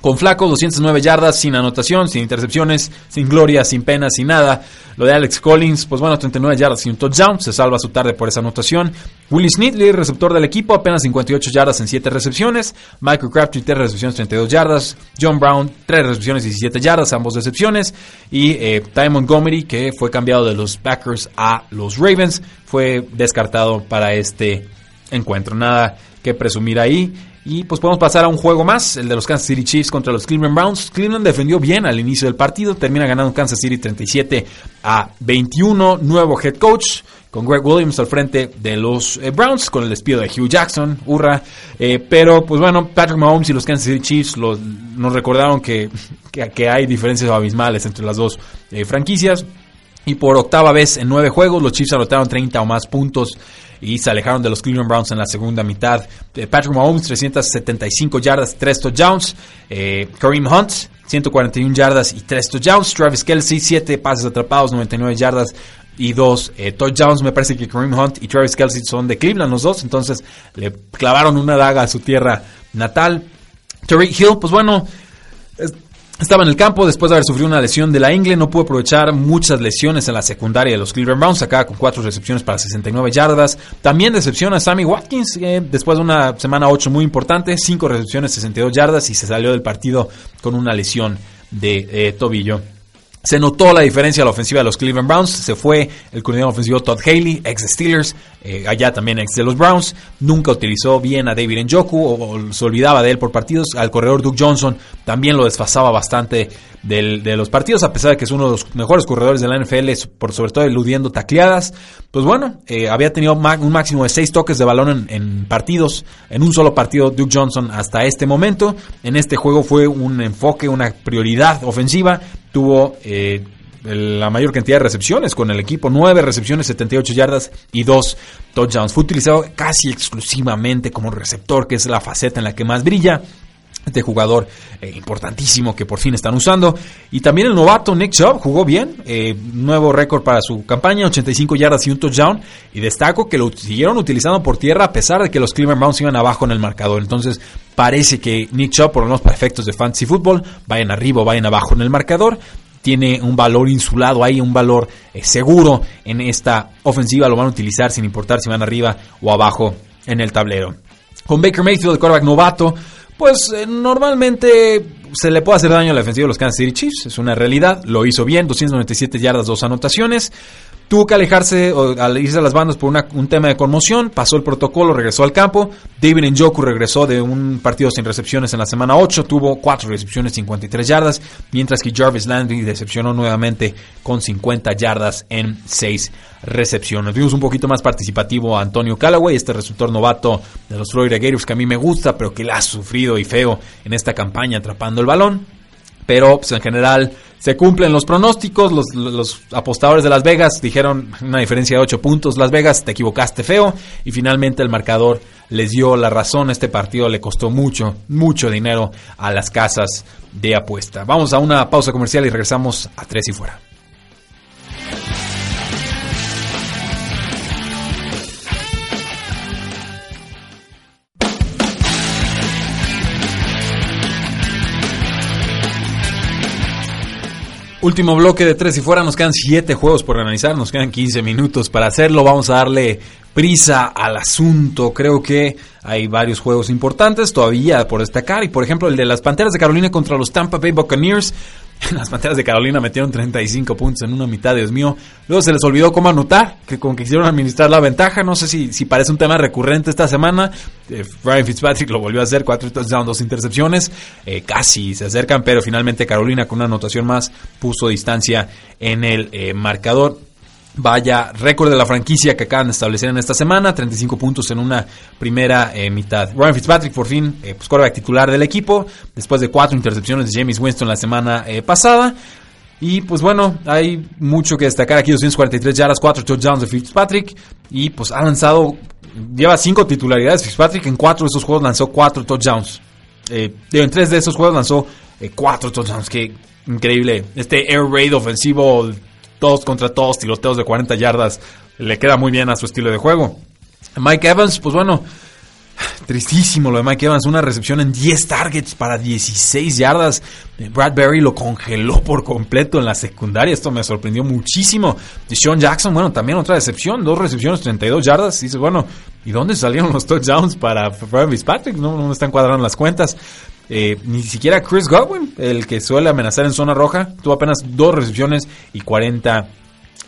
Con Flaco, 209 yardas, sin anotación, sin intercepciones, sin gloria, sin pena, sin nada. Lo de Alex Collins, pues bueno, 39 yardas sin touchdown, se salva su tarde por esa anotación. Willie Sneadly, receptor del equipo, apenas 58 yardas en 7 recepciones. Michael Crabtree, 3 recepciones, 32 yardas. John Brown, 3 recepciones, 17 yardas, ambos recepciones. Y eh, Ty Montgomery, que fue cambiado de los Packers a los Ravens, fue descartado para este encuentro. Nada que presumir ahí. Y pues podemos pasar a un juego más, el de los Kansas City Chiefs contra los Cleveland Browns. Cleveland defendió bien al inicio del partido, termina ganando Kansas City 37 a 21. Nuevo head coach con Greg Williams al frente de los eh, Browns, con el despido de Hugh Jackson, hurra. Eh, pero pues bueno, Patrick Mahomes y los Kansas City Chiefs nos recordaron que, que, hay diferencias abismales entre las dos eh, franquicias. Y por octava vez en nueve juegos, los Chiefs anotaron 30 o más puntos y se alejaron de los Cleveland Browns en la segunda mitad. Eh, Patrick Mahomes, 375 yardas, 3 touchdowns. Eh, Kareem Hunt, 141 yardas y 3 touchdowns. Travis Kelsey, 7 pases atrapados, 99 yardas y 2 eh, touchdowns. Me parece que Kareem Hunt y Travis Kelsey son de Cleveland los dos, entonces le clavaron una daga a su tierra natal. Tariq Hill, pues bueno, estaba en el campo después de haber sufrido una lesión de la ingle, no pudo aprovechar muchas lesiones en la secundaria de los Cleveland Browns, acá con cuatro recepciones para 69 yardas. También decepciona a Sammy Watkins eh, después de una semana 8 muy importante, cinco recepciones, 62 yardas y se salió del partido con una lesión de eh, tobillo. Se notó la diferencia a la ofensiva de los Cleveland Browns. Se fue el coordinador ofensivo Todd Haley, ex Steelers, eh, allá también ex de los Browns. Nunca utilizó bien a David Njoku o, o, se olvidaba de él por partidos. Al corredor Duke Johnson también lo desfasaba bastante de los partidos, a pesar de que es uno de los mejores corredores de la NFL, por sobre todo eludiendo tacleadas. Pues bueno, eh, había tenido un máximo de seis toques de balón en, en, partidos, en un solo partido Duke Johnson hasta este momento. En este juego fue un enfoque, una prioridad ofensiva. Tuvo eh, la mayor cantidad de recepciones con el equipo, 9 recepciones, 78 yardas y 2 touchdowns. Fue utilizado casi exclusivamente como receptor, que es la faceta en la que más brilla este jugador eh, importantísimo que por fin están usando. Y también el novato Nick Chubb jugó bien, eh, nuevo récord para su campaña, 85 yardas y un touchdown. Y destaco que lo siguieron utilizando por tierra a pesar de que los Cleveland Browns iban abajo en el marcador. Entonces parece que Nick Chubb, por lo menos para efectos de fantasy football, vayan arriba o vayan abajo en el marcador. Tiene un valor insulado ahí, un valor eh, seguro en esta ofensiva. Lo van a utilizar sin importar si van arriba o abajo en el tablero. Con Baker Mayfield, el quarterback novato, pues eh, normalmente se le puede hacer daño a la de los Kansas City Chiefs, es una realidad, lo hizo bien, 297 yardas, dos anotaciones. Tuvo que alejarse o al irse a las bandas por un tema de conmoción, pasó el protocolo, regresó al campo. David Njoku regresó de un partido sin recepciones en la semana 8, tuvo 4 recepciones, 53 yardas, mientras que Jarvis Landry decepcionó nuevamente con 50 yardas en 6 recepciones. Vimos un poquito más participativo a Antonio Callaway, este receptor novato de los Florida Gators que a mí me gusta, pero que la ha sufrido y feo en esta campaña atrapando el balón. Pero pues, en general se cumplen los pronósticos. Los, apostadores de Las Vegas dijeron una diferencia de 8 puntos. Las Vegas, te equivocaste feo. Y finalmente el marcador les dio la razón. Este partido le costó mucho, mucho dinero a las casas de apuesta. Vamos a una pausa comercial y regresamos a Tres y Fuera. Último bloque de tres. Y fuera, nos quedan siete juegos por analizar, nos quedan 15 minutos para hacerlo, vamos a darle prisa al asunto, creo que hay varios juegos importantes todavía por destacar. Y por ejemplo el de las Panteras de Carolina contra los Tampa Bay Buccaneers, las Panteras de Carolina metieron 35 puntos en una mitad, Dios mío. Luego se les olvidó cómo anotar, que como que quisieron administrar la ventaja. No sé si, si parece un tema recurrente esta semana. Eh, Ryan Fitzpatrick lo volvió a hacer, cuatro touchdowns, dos intercepciones. Eh, casi se acercan, pero finalmente Carolina con una anotación más puso distancia en el eh, marcador. Vaya récord de la franquicia que acaban de establecer en esta semana, 35 puntos en una primera eh, mitad. Ryan Fitzpatrick por fin, eh, pues titular del equipo, después de cuatro intercepciones de James Winston la semana eh, pasada. Y pues bueno, hay mucho que destacar aquí, 243 yardas, 4 touchdowns de Fitzpatrick. Y pues ha lanzado, lleva 5 titularidades Fitzpatrick, en 4 de esos juegos lanzó 4 touchdowns. Eh, en 3 de esos juegos lanzó 4 touchdowns, que increíble. Este air raid ofensivo todos contra todos, tiroteos de 40 yardas, le queda muy bien a su estilo de juego. Mike Evans, pues bueno, tristísimo lo de Mike Evans, una recepción en 10 targets para 16 yardas. Bradbury lo congeló por completo en la secundaria, esto me sorprendió muchísimo. Sean Jackson, bueno, también otra decepción, dos recepciones, 32 yardas. Dices, bueno, ¿y dónde salieron los touchdowns para Brian Fitzpatrick? No, no me están cuadrando las cuentas. Eh, ni siquiera Chris Godwin, el que suele amenazar en zona roja, tuvo apenas dos recepciones y 40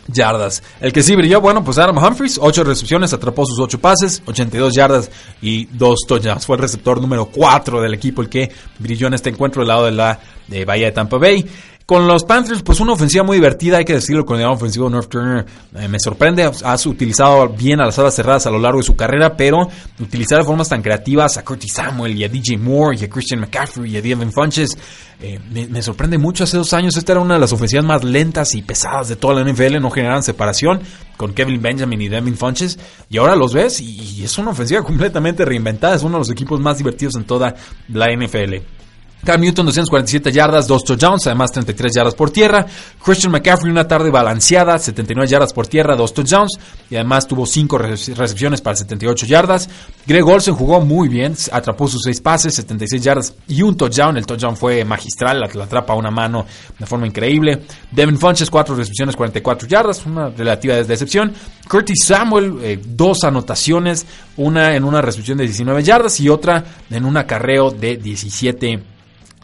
yardas. El que sí brilló, bueno, pues Adam Humphries, 8 recepciones, atrapó sus 8 pases, 82 yardas y 2 touchdowns. Fue el receptor número 4 del equipo el que brilló en este encuentro del lado de la de Bahía de Tampa Bay. Con los Panthers, pues una ofensiva muy divertida, hay que decirlo, con el ofensivo North Turner eh, me sorprende, has utilizado bien a las alas cerradas a lo largo de su carrera, pero utilizar de formas tan creativas a Curtis Samuel y a DJ Moore y a Christian McCaffrey y a Devin Funches, eh, me, sorprende mucho. Hace dos años esta era una de las ofensivas más lentas y pesadas de toda la NFL, no generaban separación con Kevin Benjamin y Devin Funches, y ahora los ves y es una ofensiva completamente reinventada, es uno de los equipos más divertidos en toda la NFL. Cam Newton 247 yardas, 2 touchdowns, además 33 yardas por tierra. Christian McCaffrey una tarde balanceada, 79 yardas por tierra, 2 touchdowns y además tuvo 5 recepciones para 78 yardas. Greg Olsen jugó muy bien, atrapó sus 6 pases, 76 yardas y un touchdown. El touchdown fue magistral, la, atrapa a una mano de forma increíble. Devin Funches 4 recepciones, 44 yardas, una relativa decepción. Curtis Samuel 2 eh, anotaciones, una en una recepción de 19 yardas y otra en un acarreo de 17 yardas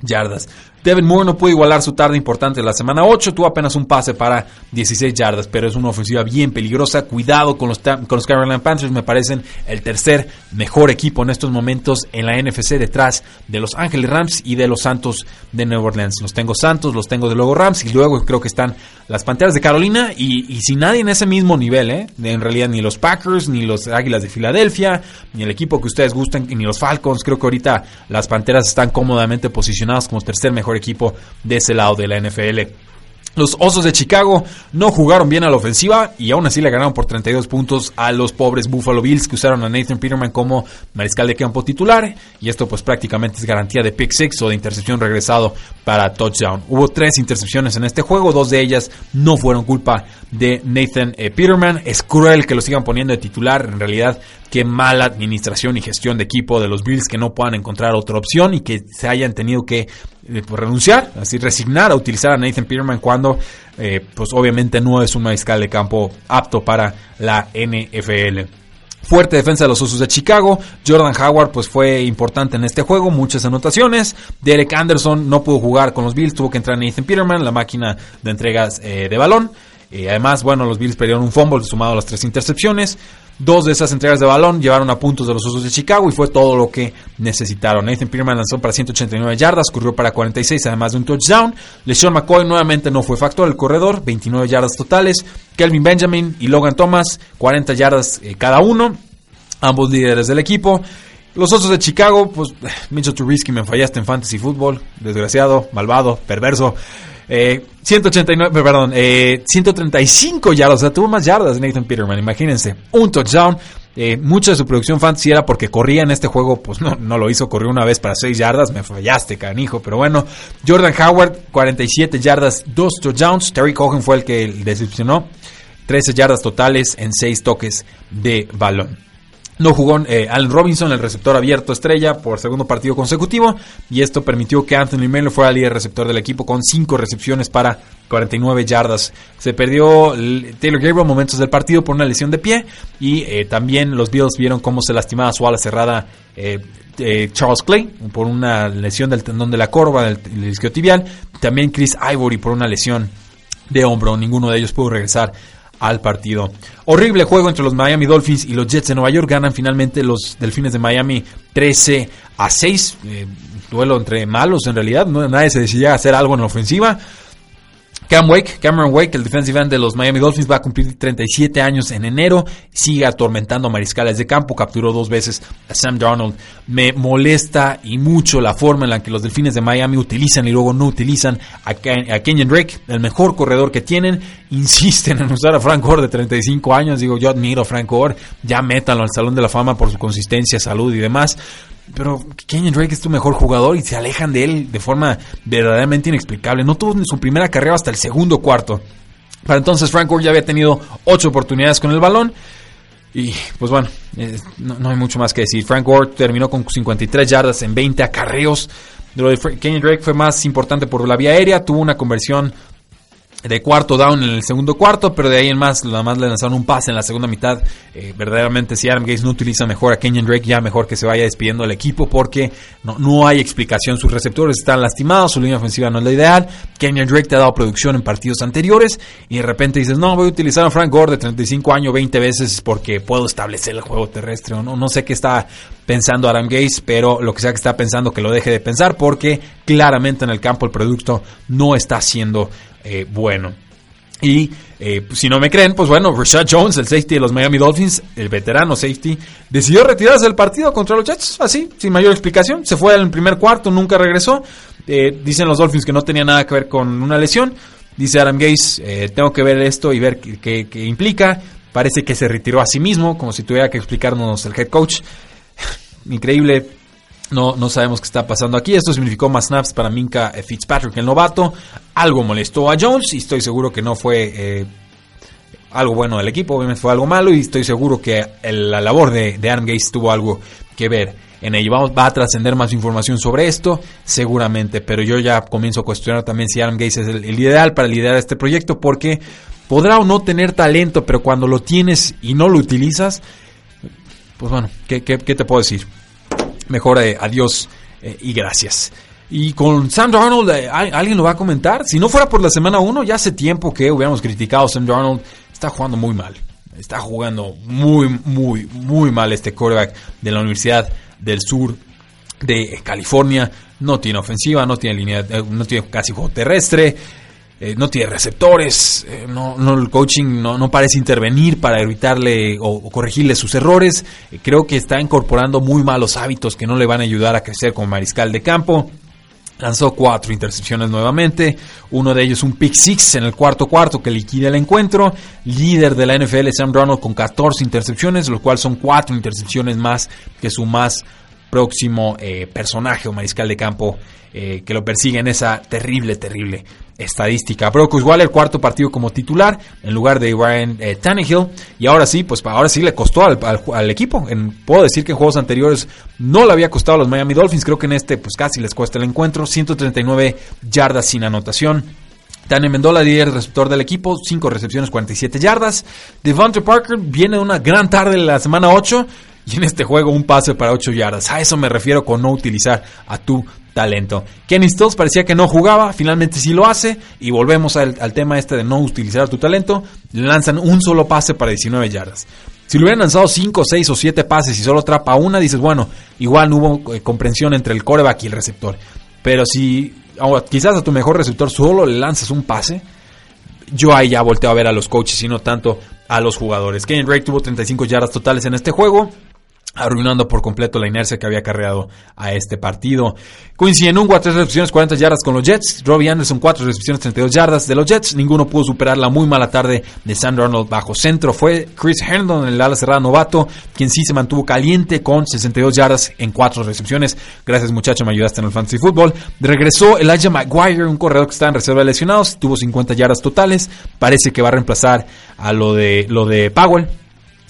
yardas. Devin Moore no pudo igualar su tarde importante la semana 8, tuvo apenas un pase para 16 yardas, pero es una ofensiva bien peligrosa. Cuidado con los, con los Carolina Panthers, me parecen el tercer mejor equipo en estos momentos en la NFC detrás de los Ángeles Rams y de los Santos de Nueva Orleans. Los tengo Santos, los tengo de luego Rams y luego creo que están las Panteras de Carolina y, y sin nadie en ese mismo nivel, ¿eh? en realidad ni los Packers, ni los Águilas de Filadelfia, ni el equipo que ustedes gusten, ni los Falcons. Creo que ahorita las Panteras están cómodamente posicionadas como tercer mejor equipo de ese lado de la NFL. Los Osos de Chicago no jugaron bien a la ofensiva y aún así le ganaron por 32 puntos a los pobres Buffalo Bills que usaron a Nathan Peterman como mariscal de campo titular y esto pues prácticamente es garantía de pick six o de intercepción regresado para touchdown. Hubo tres intercepciones en este juego, dos de ellas no fueron culpa de Nathan eh, Peterman. Es cruel que lo sigan poniendo de titular, en realidad qué mala administración y gestión de equipo de los Bills que no puedan encontrar otra opción y que se hayan tenido que eh, renunciar, así resignar a utilizar a Nathan Peterman cuando eh, pues obviamente no es un mariscal de campo apto para la NFL. Fuerte defensa de los Osos de Chicago. Jordan Howard pues fue importante en este juego, muchas anotaciones. Derek Anderson no pudo jugar con los Bills, tuvo que entrar Nathan Peterman, la máquina de entregas eh, de balón. además, bueno, los Bills perdieron un fumble sumado a las tres intercepciones. Dos de esas entregas de balón llevaron a puntos de los Osos de Chicago y fue todo lo que necesitaron. Nathan Peterman lanzó para 189 yardas, corrió para 46, además de un touchdown. LeSean McCoy nuevamente no fue factor, el corredor, 29 yardas totales. Kelvin Benjamin y Logan Thomas, 40 yardas eh, cada uno, ambos líderes del equipo. Los Osos de Chicago, pues Mitchell Trubisky me fallaste en fantasy fútbol, desgraciado, malvado, perverso. Eh, 189, perdón, eh, 135 yardas, o sea, tuvo más yardas Nathan Peterman, imagínense, un touchdown. Eh, mucha de su producción fantasy era porque corría en este juego, pues no, no lo hizo, corrió una vez para 6 yardas, me fallaste, canijo, pero bueno. Jordan Howard, 47 yardas, 2 touchdowns. Terry Cohen fue el que decepcionó, 13 yardas totales en 6 toques de balón. No jugó eh, Robinson, el receptor abierto estrella, por segundo partido consecutivo, y esto permitió que Anthony Miller fuera líder receptor del equipo con 5 recepciones para 49 yardas. Se perdió Taylor Gabriel momentos del partido por una lesión de pie, y eh, también los Bills vieron cómo se lastimaba su ala cerrada eh, Charles Clay por una lesión del tendón de la corva, del, del isquiotibial. También Chris Ivory por una lesión de hombro. Ninguno de ellos pudo regresar al partido. Horrible juego entre los Miami Dolphins y los Jets de Nueva York. Ganan finalmente los Delfines de Miami 13 a 6. Eh, duelo entre malos en realidad. No, nadie se decidía hacer algo en la ofensiva. Cam Wake, Cameron Wake, el defensive end de los Miami Dolphins, va a cumplir 37 años en enero. Sigue atormentando a mariscales de campo. Capturó dos veces a Sam Darnold. Me molesta y mucho la forma en la que los Delfines de Miami utilizan y luego no utilizan a, Kenyon Drake, el mejor corredor que tienen. Insisten en usar a Frank Gore de 35 años. Digo, yo admiro a Frank Gore. Ya métanlo al Salón de la Fama por su consistencia, salud y demás pero Kenyon Drake es tu mejor jugador y se alejan de él de forma verdaderamente inexplicable. No tuvo su primera carrera hasta el segundo cuarto. Para entonces Frank Gore ya había tenido 8 oportunidades con el balón. Y pues bueno, eh, no, hay mucho más que decir. Frank Gore terminó con 53 yardas en 20 acarreos. Lo de Kenyon Drake fue más importante por la vía aérea. Tuvo una conversión de cuarto down en el segundo cuarto, pero de ahí en más, nada más le lanzaron un pase en la segunda mitad. Eh, verdaderamente, si Adam Gates no utiliza mejor a Kenyon Drake, ya mejor que se vaya despidiendo del equipo porque no, no hay explicación. Sus receptores están lastimados, su línea ofensiva no es la ideal. Kenyon Drake te ha dado producción en partidos anteriores y de repente dices, no, voy a utilizar a Frank Gore de 35 años 20 veces porque puedo establecer el juego terrestre. O no, no sé qué está pensando Adam Gates, pero lo que sea que está pensando que lo deje de pensar porque claramente en el campo el producto no está siendo eh, bueno. Y eh, si no me creen, pues bueno, Rashad Jones, el safety de los Miami Dolphins, el veterano safety, decidió retirarse del partido contra los Jets, así, sin mayor explicación. Se fue al primer cuarto, nunca regresó. Eh, dicen los Dolphins que no tenía nada que ver con una lesión. Dice Adam Gates, tengo que ver esto y ver qué implica. Parece que se retiró a sí mismo, como si tuviera que explicarnos el head coach. Increíble no, no sabemos qué está pasando aquí. Esto significó más snaps para Minka Fitzpatrick, el novato. Algo molestó a Jones y estoy seguro que no fue eh, algo bueno del equipo. Obviamente fue algo malo y estoy seguro que la labor de, de Adam Gates tuvo algo que ver en ello. Vamos, va a trascender más información sobre esto, seguramente. Pero yo ya comienzo a cuestionar también si Adam Gates es el, ideal para liderar este proyecto porque podrá o no tener talento, pero cuando lo tienes y no lo utilizas, pues bueno, ¿qué, qué, qué te puedo decir? Mejor eh, adiós eh, y gracias. Y con Sam Darnold, eh, ¿alguien lo va a comentar? Si no fuera por la semana 1, ya hace tiempo que hubiéramos criticado a Sam Darnold. Está jugando muy mal. Está jugando muy, muy, muy mal este quarterback de la Universidad del Sur de California. No tiene ofensiva, no tiene línea, eh, no tiene casi juego terrestre. Eh, no tiene receptores, no, no, el coaching no, no, parece intervenir para evitarle o, corregirle sus errores. creo que está incorporando muy malos hábitos que no le van a ayudar a crecer como mariscal de campo. Lanzó cuatro intercepciones nuevamente, uno de ellos un pick six en el cuarto cuarto que liquida el encuentro. Líder de la NFL Sam Darnold con 14 intercepciones, lo cual son cuatro intercepciones más que su más próximo eh, personaje o mariscal de campo eh, que lo persigue en esa terrible, terrible estadística. Brock Osweiler, cuarto partido como titular en lugar de Ryan eh, Tannehill. Y ahora sí, pues ahora sí le costó al, equipo. En, puedo decir que en juegos anteriores no le había costado a los Miami Dolphins. Creo que en este pues casi les cuesta el encuentro. 139 yardas sin anotación. Daniel Mendola, líder receptor del equipo, 5 recepciones, 47 yardas. Devonta Parker viene una gran tarde en la semana 8 y en este juego un pase para 8 yardas. A eso me refiero con no utilizar a tu talento. Kenny Stills parecía que no jugaba, finalmente sí lo hace y volvemos al, tema este de no utilizar tu talento. Le lanzan un solo pase para 19 yardas. Si le hubieran lanzado 5, 6 o 7 pases y solo atrapa una, dices, bueno, igual no hubo eh, comprensión entre el coreback y el receptor. Pero si quizás a tu mejor receptor solo le lanzas un pase, yo ahí ya volteo a ver a los coaches y no tanto a los jugadores. Kenny Drake tuvo 35 yardas totales en este juego arruinando por completo la inercia que había cargado a este partido. Quincy Enungua, 3 recepciones, 40 yardas con los Jets. Robbie Anderson, 4 recepciones, 32 yardas de los Jets. Ninguno pudo superar la muy mala tarde de Sam Arnold bajo centro. Fue Chris Herndon, el ala cerrada novato, quien sí se mantuvo caliente con 62 yardas en 4 recepciones. Gracias muchacho, me ayudaste en el fantasy football. Regresó Elijah McGuire, un corredor que está en reserva de lesionados. Tuvo 50 yardas totales. Parece que va a reemplazar a lo de, lo de Powell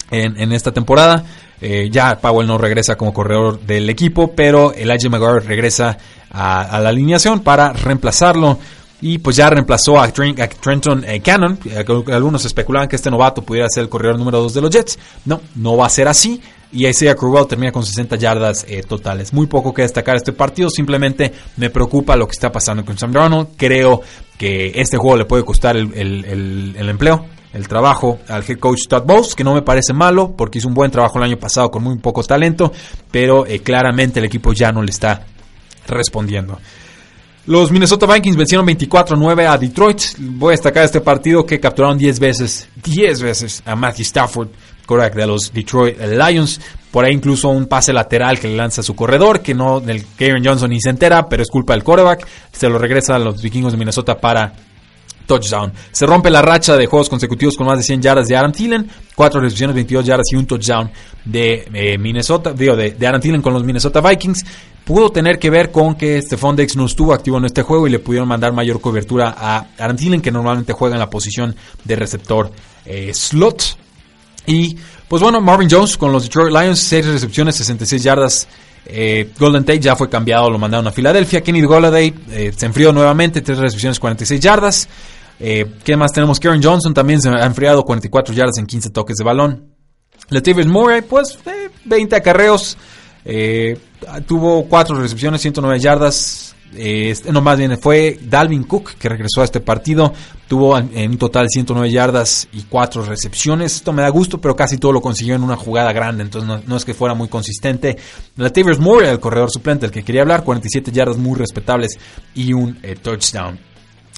en esta temporada. Eh, ya Powell no regresa como corredor del equipo, pero Elijah McGuire regresa a, la alineación para reemplazarlo. Y pues ya reemplazó a, Trenton eh, Cannon. Eh, algunos especulaban que este novato pudiera ser el corredor número 2 de los Jets. No, no va a ser así. Y Isaiah Crowell termina con 60 yardas totales. Muy poco que destacar este partido. Simplemente me preocupa lo que está pasando con Sam Darnold. Creo que este juego le puede costar el empleo el trabajo al head coach Todd Bowles, que no me parece malo porque hizo un buen trabajo el año pasado con muy poco talento, pero eh, claramente el equipo ya no le está respondiendo. Los Minnesota Vikings vencieron 24-9 a Detroit. Voy a destacar este partido que capturaron 10 veces, 10 veces a Matthew Stafford, correct, de los Detroit Lions. Por ahí incluso un pase lateral que le lanza a su corredor, que no del Karen Johnson ni se entera, pero es culpa del quarterback. Se lo regresa a los vikingos de Minnesota para touchdown. Se rompe la racha de juegos consecutivos con más de 100 yardas de Aaron Thielen, 4 recepciones, 22 yardas y un touchdown de eh, Minnesota, de, de Aaron Thielen con los Minnesota Vikings. Pudo tener que ver con que Stephon Dex no estuvo activo en este juego y le pudieron mandar mayor cobertura a Aaron Thielen, que normalmente juega en la posición de receptor eh, slot. Y pues bueno, Marvin Jones con los Detroit Lions, 6 recepciones, 66 yardas. Eh, Golden Tate ya fue cambiado, lo mandaron a Filadelfia. Kenny Golladay se enfrió nuevamente, 3 recepciones, 46 yardas. Eh, ¿Qué más tenemos? Karen Johnson también se ha enfriado 44 yardas en 15 toques de balón. Latavius Murray, pues 20 eh, acarreos. Eh, tuvo 4 recepciones, 109 yardas. no, más bien fue Dalvin Cook que regresó a este partido. Tuvo en un total 109 yardas y 4 recepciones. Esto me da gusto, pero casi todo lo consiguió en una jugada grande. Entonces no, es que fuera muy consistente. Latavius Murray, el corredor suplente, el que quería hablar, 47 yardas muy respetables y un touchdown.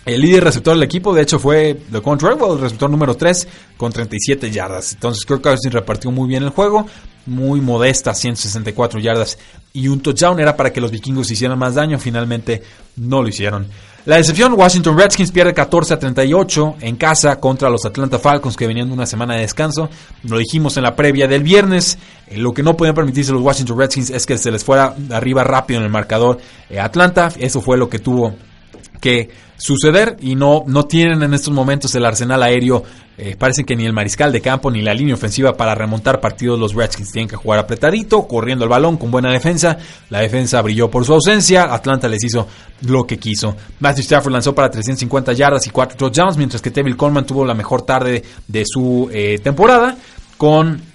El líder receptor del equipo, de hecho, fue LeCon Treadwell, el receptor número 3, con 37 yardas. Entonces, Kirk Cousins repartió muy bien el juego, muy modesta, 164 yardas y un touchdown. Era para que los vikingos hicieran más daño, finalmente no lo hicieron. La decepción, Washington Redskins pierde 14 a 38 en casa contra los Atlanta Falcons que venían de una semana de descanso. Lo dijimos en la previa del viernes. Eh, lo que no podían permitirse los Washington Redskins es que se les fuera arriba rápido en el marcador eh, Atlanta. Eso fue lo que tuvo que suceder y no, no tienen en estos momentos el arsenal aéreo. Eh, parece que ni el mariscal de campo ni la línea ofensiva para remontar partidos. Los Redskins tienen que jugar apretadito, corriendo el balón con buena defensa. La defensa brilló por su ausencia. Atlanta les hizo lo que quiso. Matthew Stafford lanzó para 350 yardas y 4 touchdowns, mientras que Tevin Coleman tuvo la mejor tarde de su eh, temporada con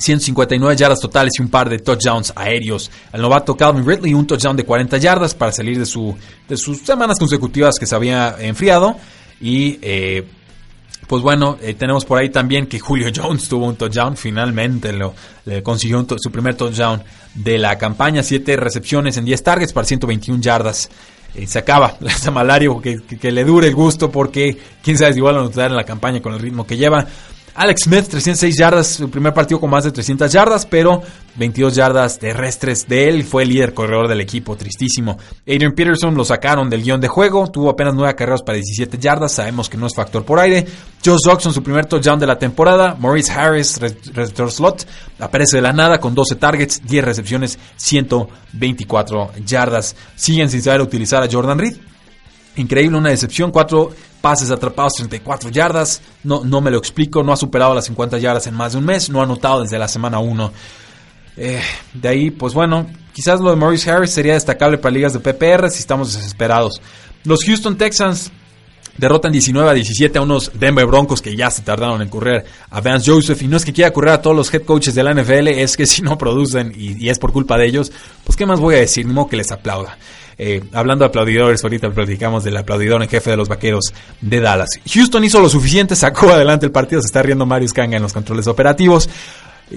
159 yardas totales y un par de touchdowns aéreos. El novato Calvin Ridley un touchdown de 40 yardas para salir de, su, de sus semanas consecutivas que se había enfriado. Y eh, pues bueno, eh, tenemos por ahí también que Julio Jones tuvo un touchdown, finalmente lo, le consiguió su primer touchdown de la campaña, 7 recepciones en 10 targets para 121 yardas. Eh, se acaba esta malario, que, que, le dure el gusto porque quién sabe si igual lo notar en la campaña con el ritmo que lleva. Alex Smith, 306 yardas, su primer partido con más de 300 yardas, pero 22 yardas terrestres de él. Fue el líder corredor del equipo, tristísimo. Adrian Peterson lo sacaron del guion de juego, tuvo apenas 9 carreras para 17 yardas, sabemos que no es factor por aire. Josh Jackson, su primer touchdown de la temporada. Maurice Harris, receptor slot, aparece de la nada con 12 targets, 10 recepciones, 124 yardas. Siguen sin saber utilizar a Jordan Reed. Increíble, una decepción. Cuatro pases atrapados, 34 yardas. No, no me lo explico. No ha superado las 50 yardas en más de un mes. No ha anotado desde la semana 1. Eh, de ahí, pues bueno, quizás lo de Maurice Harris sería destacable para ligas de PPR si estamos desesperados. Los Houston Texans derrotan 19 a 17 a unos Denver Broncos que ya se tardaron en correr a Vance Joseph. Y no es que quiera correr a todos los head coaches de la NFL, es que si no producen y, es por culpa de ellos, pues qué más voy a decir, ni que les aplauda. Eh, hablando de aplaudidores, ahorita platicamos del aplaudidor en jefe de los vaqueros de Dallas. Houston hizo lo suficiente, sacó adelante el partido, se está riendo Marius Kanga en los controles operativos.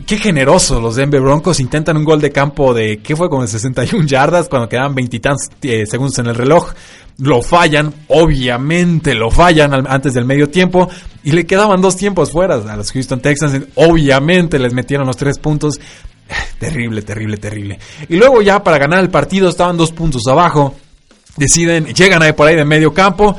Qué generoso los Denver Broncos. Intentan un gol de campo de, ¿qué fue? Como 61 yardas cuando quedaban veintitantos eh, segundos en el reloj. Lo fallan, obviamente lo fallan antes del medio tiempo. Y le quedaban dos tiempos fuera a los Houston Texans. Obviamente les metieron los tres puntos. Terrible, terrible, terrible. Y luego ya para ganar el partido estaban dos puntos abajo. Deciden, llegan ahí por ahí de medio campo.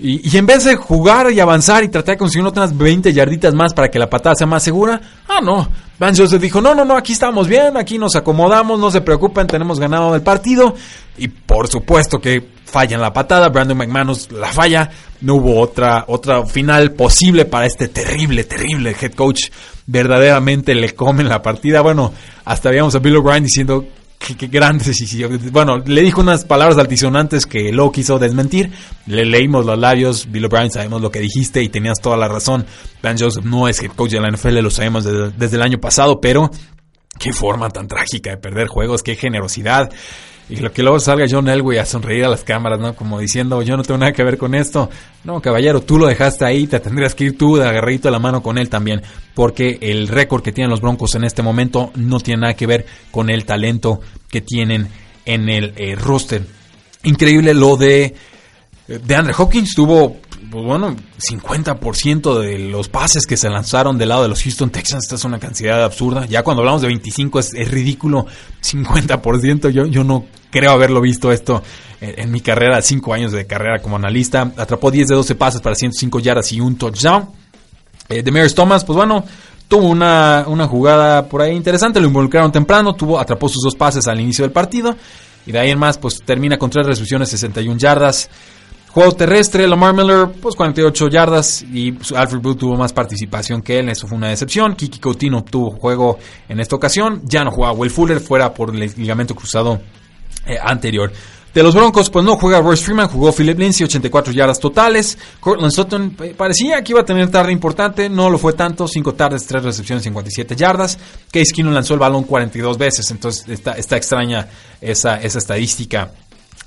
Y, en vez de jugar y avanzar y tratar de conseguir otras 20 yarditas más para que la patada sea más segura, ah, no. Van Joseph dijo, no, no, no, aquí estamos bien, aquí nos acomodamos, no se preocupen, tenemos ganado el partido. Y por supuesto que falla en la patada, Brandon McManus la falla. No hubo otra, otra final posible para este terrible, terrible head coach. Verdaderamente le comen la partida. Bueno, hasta habíamos a Bill O'Brien diciendo que, grande Bueno, le dijo unas palabras altisonantes que luego quiso desmentir. Le leímos los labios. Bill O'Brien, sabemos lo que dijiste y tenías toda la razón. Van Joseph no es head coach de la NFL, lo sabemos desde el año pasado, pero qué forma tan trágica de perder juegos, qué generosidad. Y lo que luego salga John Elway a sonreír a las cámaras, ¿no? Como diciendo, yo no tengo nada que ver con esto. No, caballero, tú lo dejaste ahí, te tendrías que ir tú de agarradito a la mano con él también. Porque el récord que tienen los Broncos en este momento no tiene nada que ver con el talento que tienen en el eh, roster. Increíble lo de, de Andre Hopkins. Tuvo pues bueno, 50% de los pases que se lanzaron del lado de los Houston Texans, esta es una cantidad absurda. Ya cuando hablamos de 25 es, ridículo, 50%, yo, yo no creo haberlo visto esto en, mi carrera, 5 años de carrera como analista. Atrapó 10 de 12 pases para 105 yardas y un touchdown. Eh, Demers Thomas, pues bueno, tuvo una, una jugada por ahí interesante, lo involucraron temprano, tuvo, atrapó sus dos pases al inicio del partido. Y de ahí en más, pues termina con tres recepciones, 61 yardas. Juego terrestre, Lamar Miller, pues 48 yardas y Alfred Blue tuvo más participación que él, eso fue una decepción. Kiki Coutinho tuvo juego en esta ocasión, ya no jugaba Will Fuller, fuera por el ligamento cruzado eh, anterior. De los Broncos, pues no juega Royce Freeman, jugó Philip Lindsay, 84 yardas totales. Cortland Sutton eh, parecía que iba a tener tarde importante, no lo fue tanto, 5 tardes, 3 recepciones, 57 yardas. Case Keenum lanzó el balón 42 veces, entonces está, está extraña esa, esa estadística.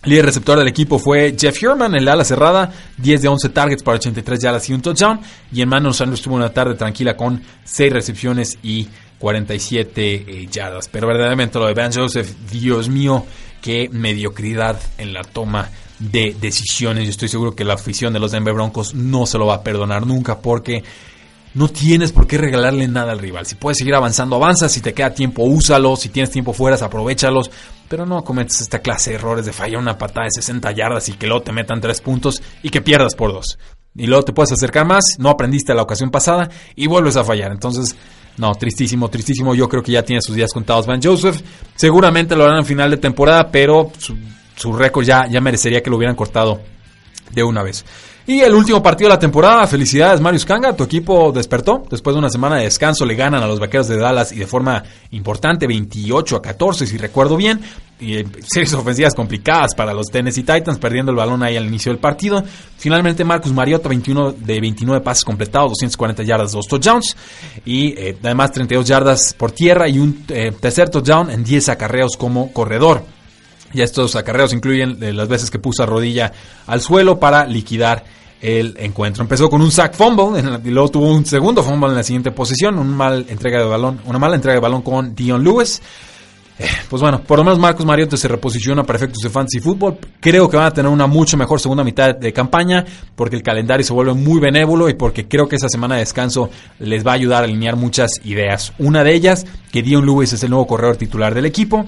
Líder receptor del equipo fue Jeff Herman en la ala cerrada, 10 de 11 targets para 83 yardas y un touchdown. Y en Manos Sanders tuvo una tarde tranquila con 6 recepciones y 47 eh, yardas. Pero verdaderamente lo de Van Joseph, Dios mío, qué mediocridad en la toma de decisiones. Yo estoy seguro que la afición de los Denver Broncos no se lo va a perdonar nunca porque no tienes por qué regalarle nada al rival. Si puedes seguir avanzando, avanza. Si te queda tiempo, úsalo. Si tienes tiempo fuera, aprovechalos. Pero no cometes esta clase de errores de fallar una patada de 60 yardas y que luego te metan 3 puntos y que pierdas por 2. Y luego te puedes acercar más, no aprendiste la ocasión pasada y vuelves a fallar. Entonces, no, tristísimo, tristísimo. Yo creo que ya tiene sus días contados Van Joseph. Seguramente lo harán en final de temporada, pero su, su récord ya, ya merecería que lo hubieran cortado de una vez. Y el último partido de la temporada, felicidades Marius Kanga, tu equipo despertó, después de una semana de descanso le ganan a los Vaqueros de Dallas y de forma importante, 28 a 14 si recuerdo bien, y eh, series ofensivas complicadas para los Tennessee Titans, perdiendo el balón ahí al inicio del partido. Finalmente Marcus Mariota, 21 de 29 pases completados, 240 yardas, 2 touchdowns, y eh, además 32 yardas por tierra y un eh, tercer touchdown en 10 acarreos como corredor. Y estos acarreos incluyen eh, las veces que puso a rodilla al suelo para liquidar el encuentro. Empezó con un sack fumble y luego tuvo un segundo fumble en la siguiente posición, un mal entrega de balón, una mala entrega de balón con Dion Lewis. Eh, pues bueno, por lo menos Marcos Mariota se reposiciona para efectos de fantasy fútbol. Creo que van a tener una mucho mejor segunda mitad de campaña porque el calendario se vuelve muy benévolo y porque creo que esa semana de descanso les va a ayudar a alinear muchas ideas. Una de ellas, que Dion Lewis es el nuevo corredor titular del equipo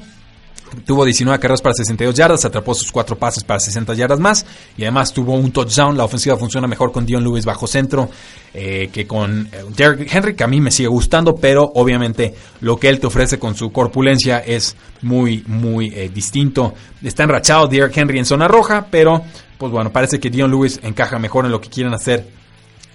tuvo 19 carreras para 62 yardas, atrapó sus cuatro pases para 60 yardas más y además tuvo un touchdown. La ofensiva funciona mejor con Dion Lewis bajo centro eh, que con eh, Derrick Henry, que a mí me sigue gustando, pero obviamente lo que él te ofrece con su corpulencia es muy, muy eh, distinto. Está enrachado Derrick Henry en zona roja, pero pues bueno, parece que Dion Lewis encaja mejor en lo que quieren hacer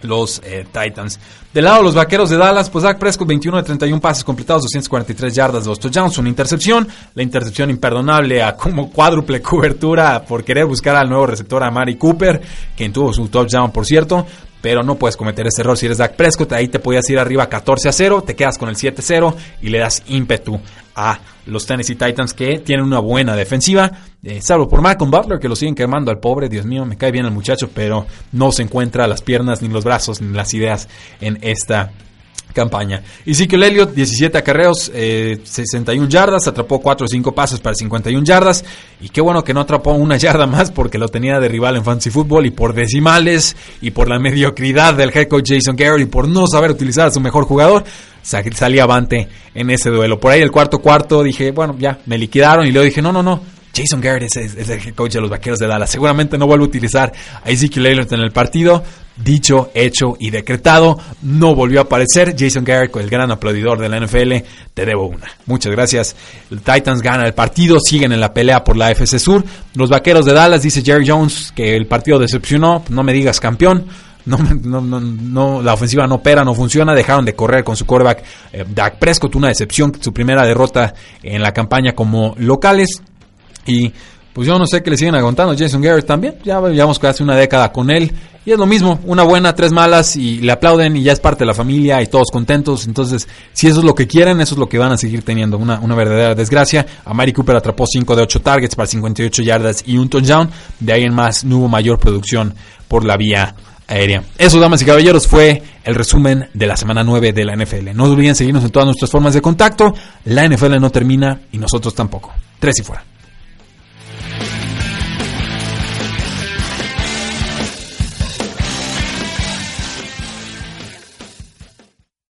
los eh, Titans. Del lado de los vaqueros de Dallas, pues Dak Prescott 21 de 31 pases completados, 243 yardas, 2 touchdowns, una intercepción. La intercepción imperdonable a como cuádruple cobertura por querer buscar al nuevo receptor a Mari Cooper, quien tuvo su touchdown, por cierto pero no puedes cometer ese error si eres Dak Prescott. Ahí te podías ir arriba 14 a 0, te quedas con el 7-0 y le das ímpetu a los Tennessee Titans que tienen una buena defensiva. Eh, salvo por Malcolm Butler que lo siguen quemando al pobre. Dios mío, me cae bien el muchacho, pero no se encuentra las piernas, ni los brazos, ni las ideas en esta campaña. Ezekiel Elliott, 17 acarreos, 61 eh, yardas, atrapó 4 o 5 pases para 51 yardas. Y qué bueno que no atrapó una yarda más porque lo tenía de rival en fantasy football y por decimales y por la mediocridad del head coach Jason Garrett y por no saber utilizar a su mejor jugador. Salí avante en ese duelo. Por ahí el cuarto cuarto dije, bueno, ya, me liquidaron y luego dije, no, no, no, Jason Garrett es, el coach de los Vaqueros de Dallas. Seguramente no vuelve a utilizar a Ezekiel Elliott en el partido. Dicho, hecho y decretado, no volvió a aparecer. Jason Garrett, el gran aplaudidor de la NFL, te debo una. Muchas gracias. Titans gana el partido, siguen en la pelea por la FC Sur. Los Vaqueros de Dallas, dice Jerry Jones, que el partido decepcionó. No me digas campeón. No, la ofensiva no opera, no funciona. Dejaron de correr con su quarterback eh, Dak Prescott, una decepción, su primera derrota en la campaña como locales. Y pues yo no sé qué le siguen aguantando. Jason Garrett también. Ya llevamos casi una década con él. Y es lo mismo, una buena, tres malas y le aplauden y ya es parte de la familia y todos contentos. Entonces, si eso es lo que quieren, eso es lo que van a seguir teniendo. Una, una verdadera desgracia. A Mari Cooper atrapó 5 de 8 targets para 58 yardas y un touchdown. De ahí en más no hubo mayor producción por la vía aérea. Eso, damas y caballeros, fue el resumen de la semana 9 de la NFL. No olviden seguirnos en todas nuestras formas de contacto. La NFL no termina y nosotros tampoco. Tres y fuera.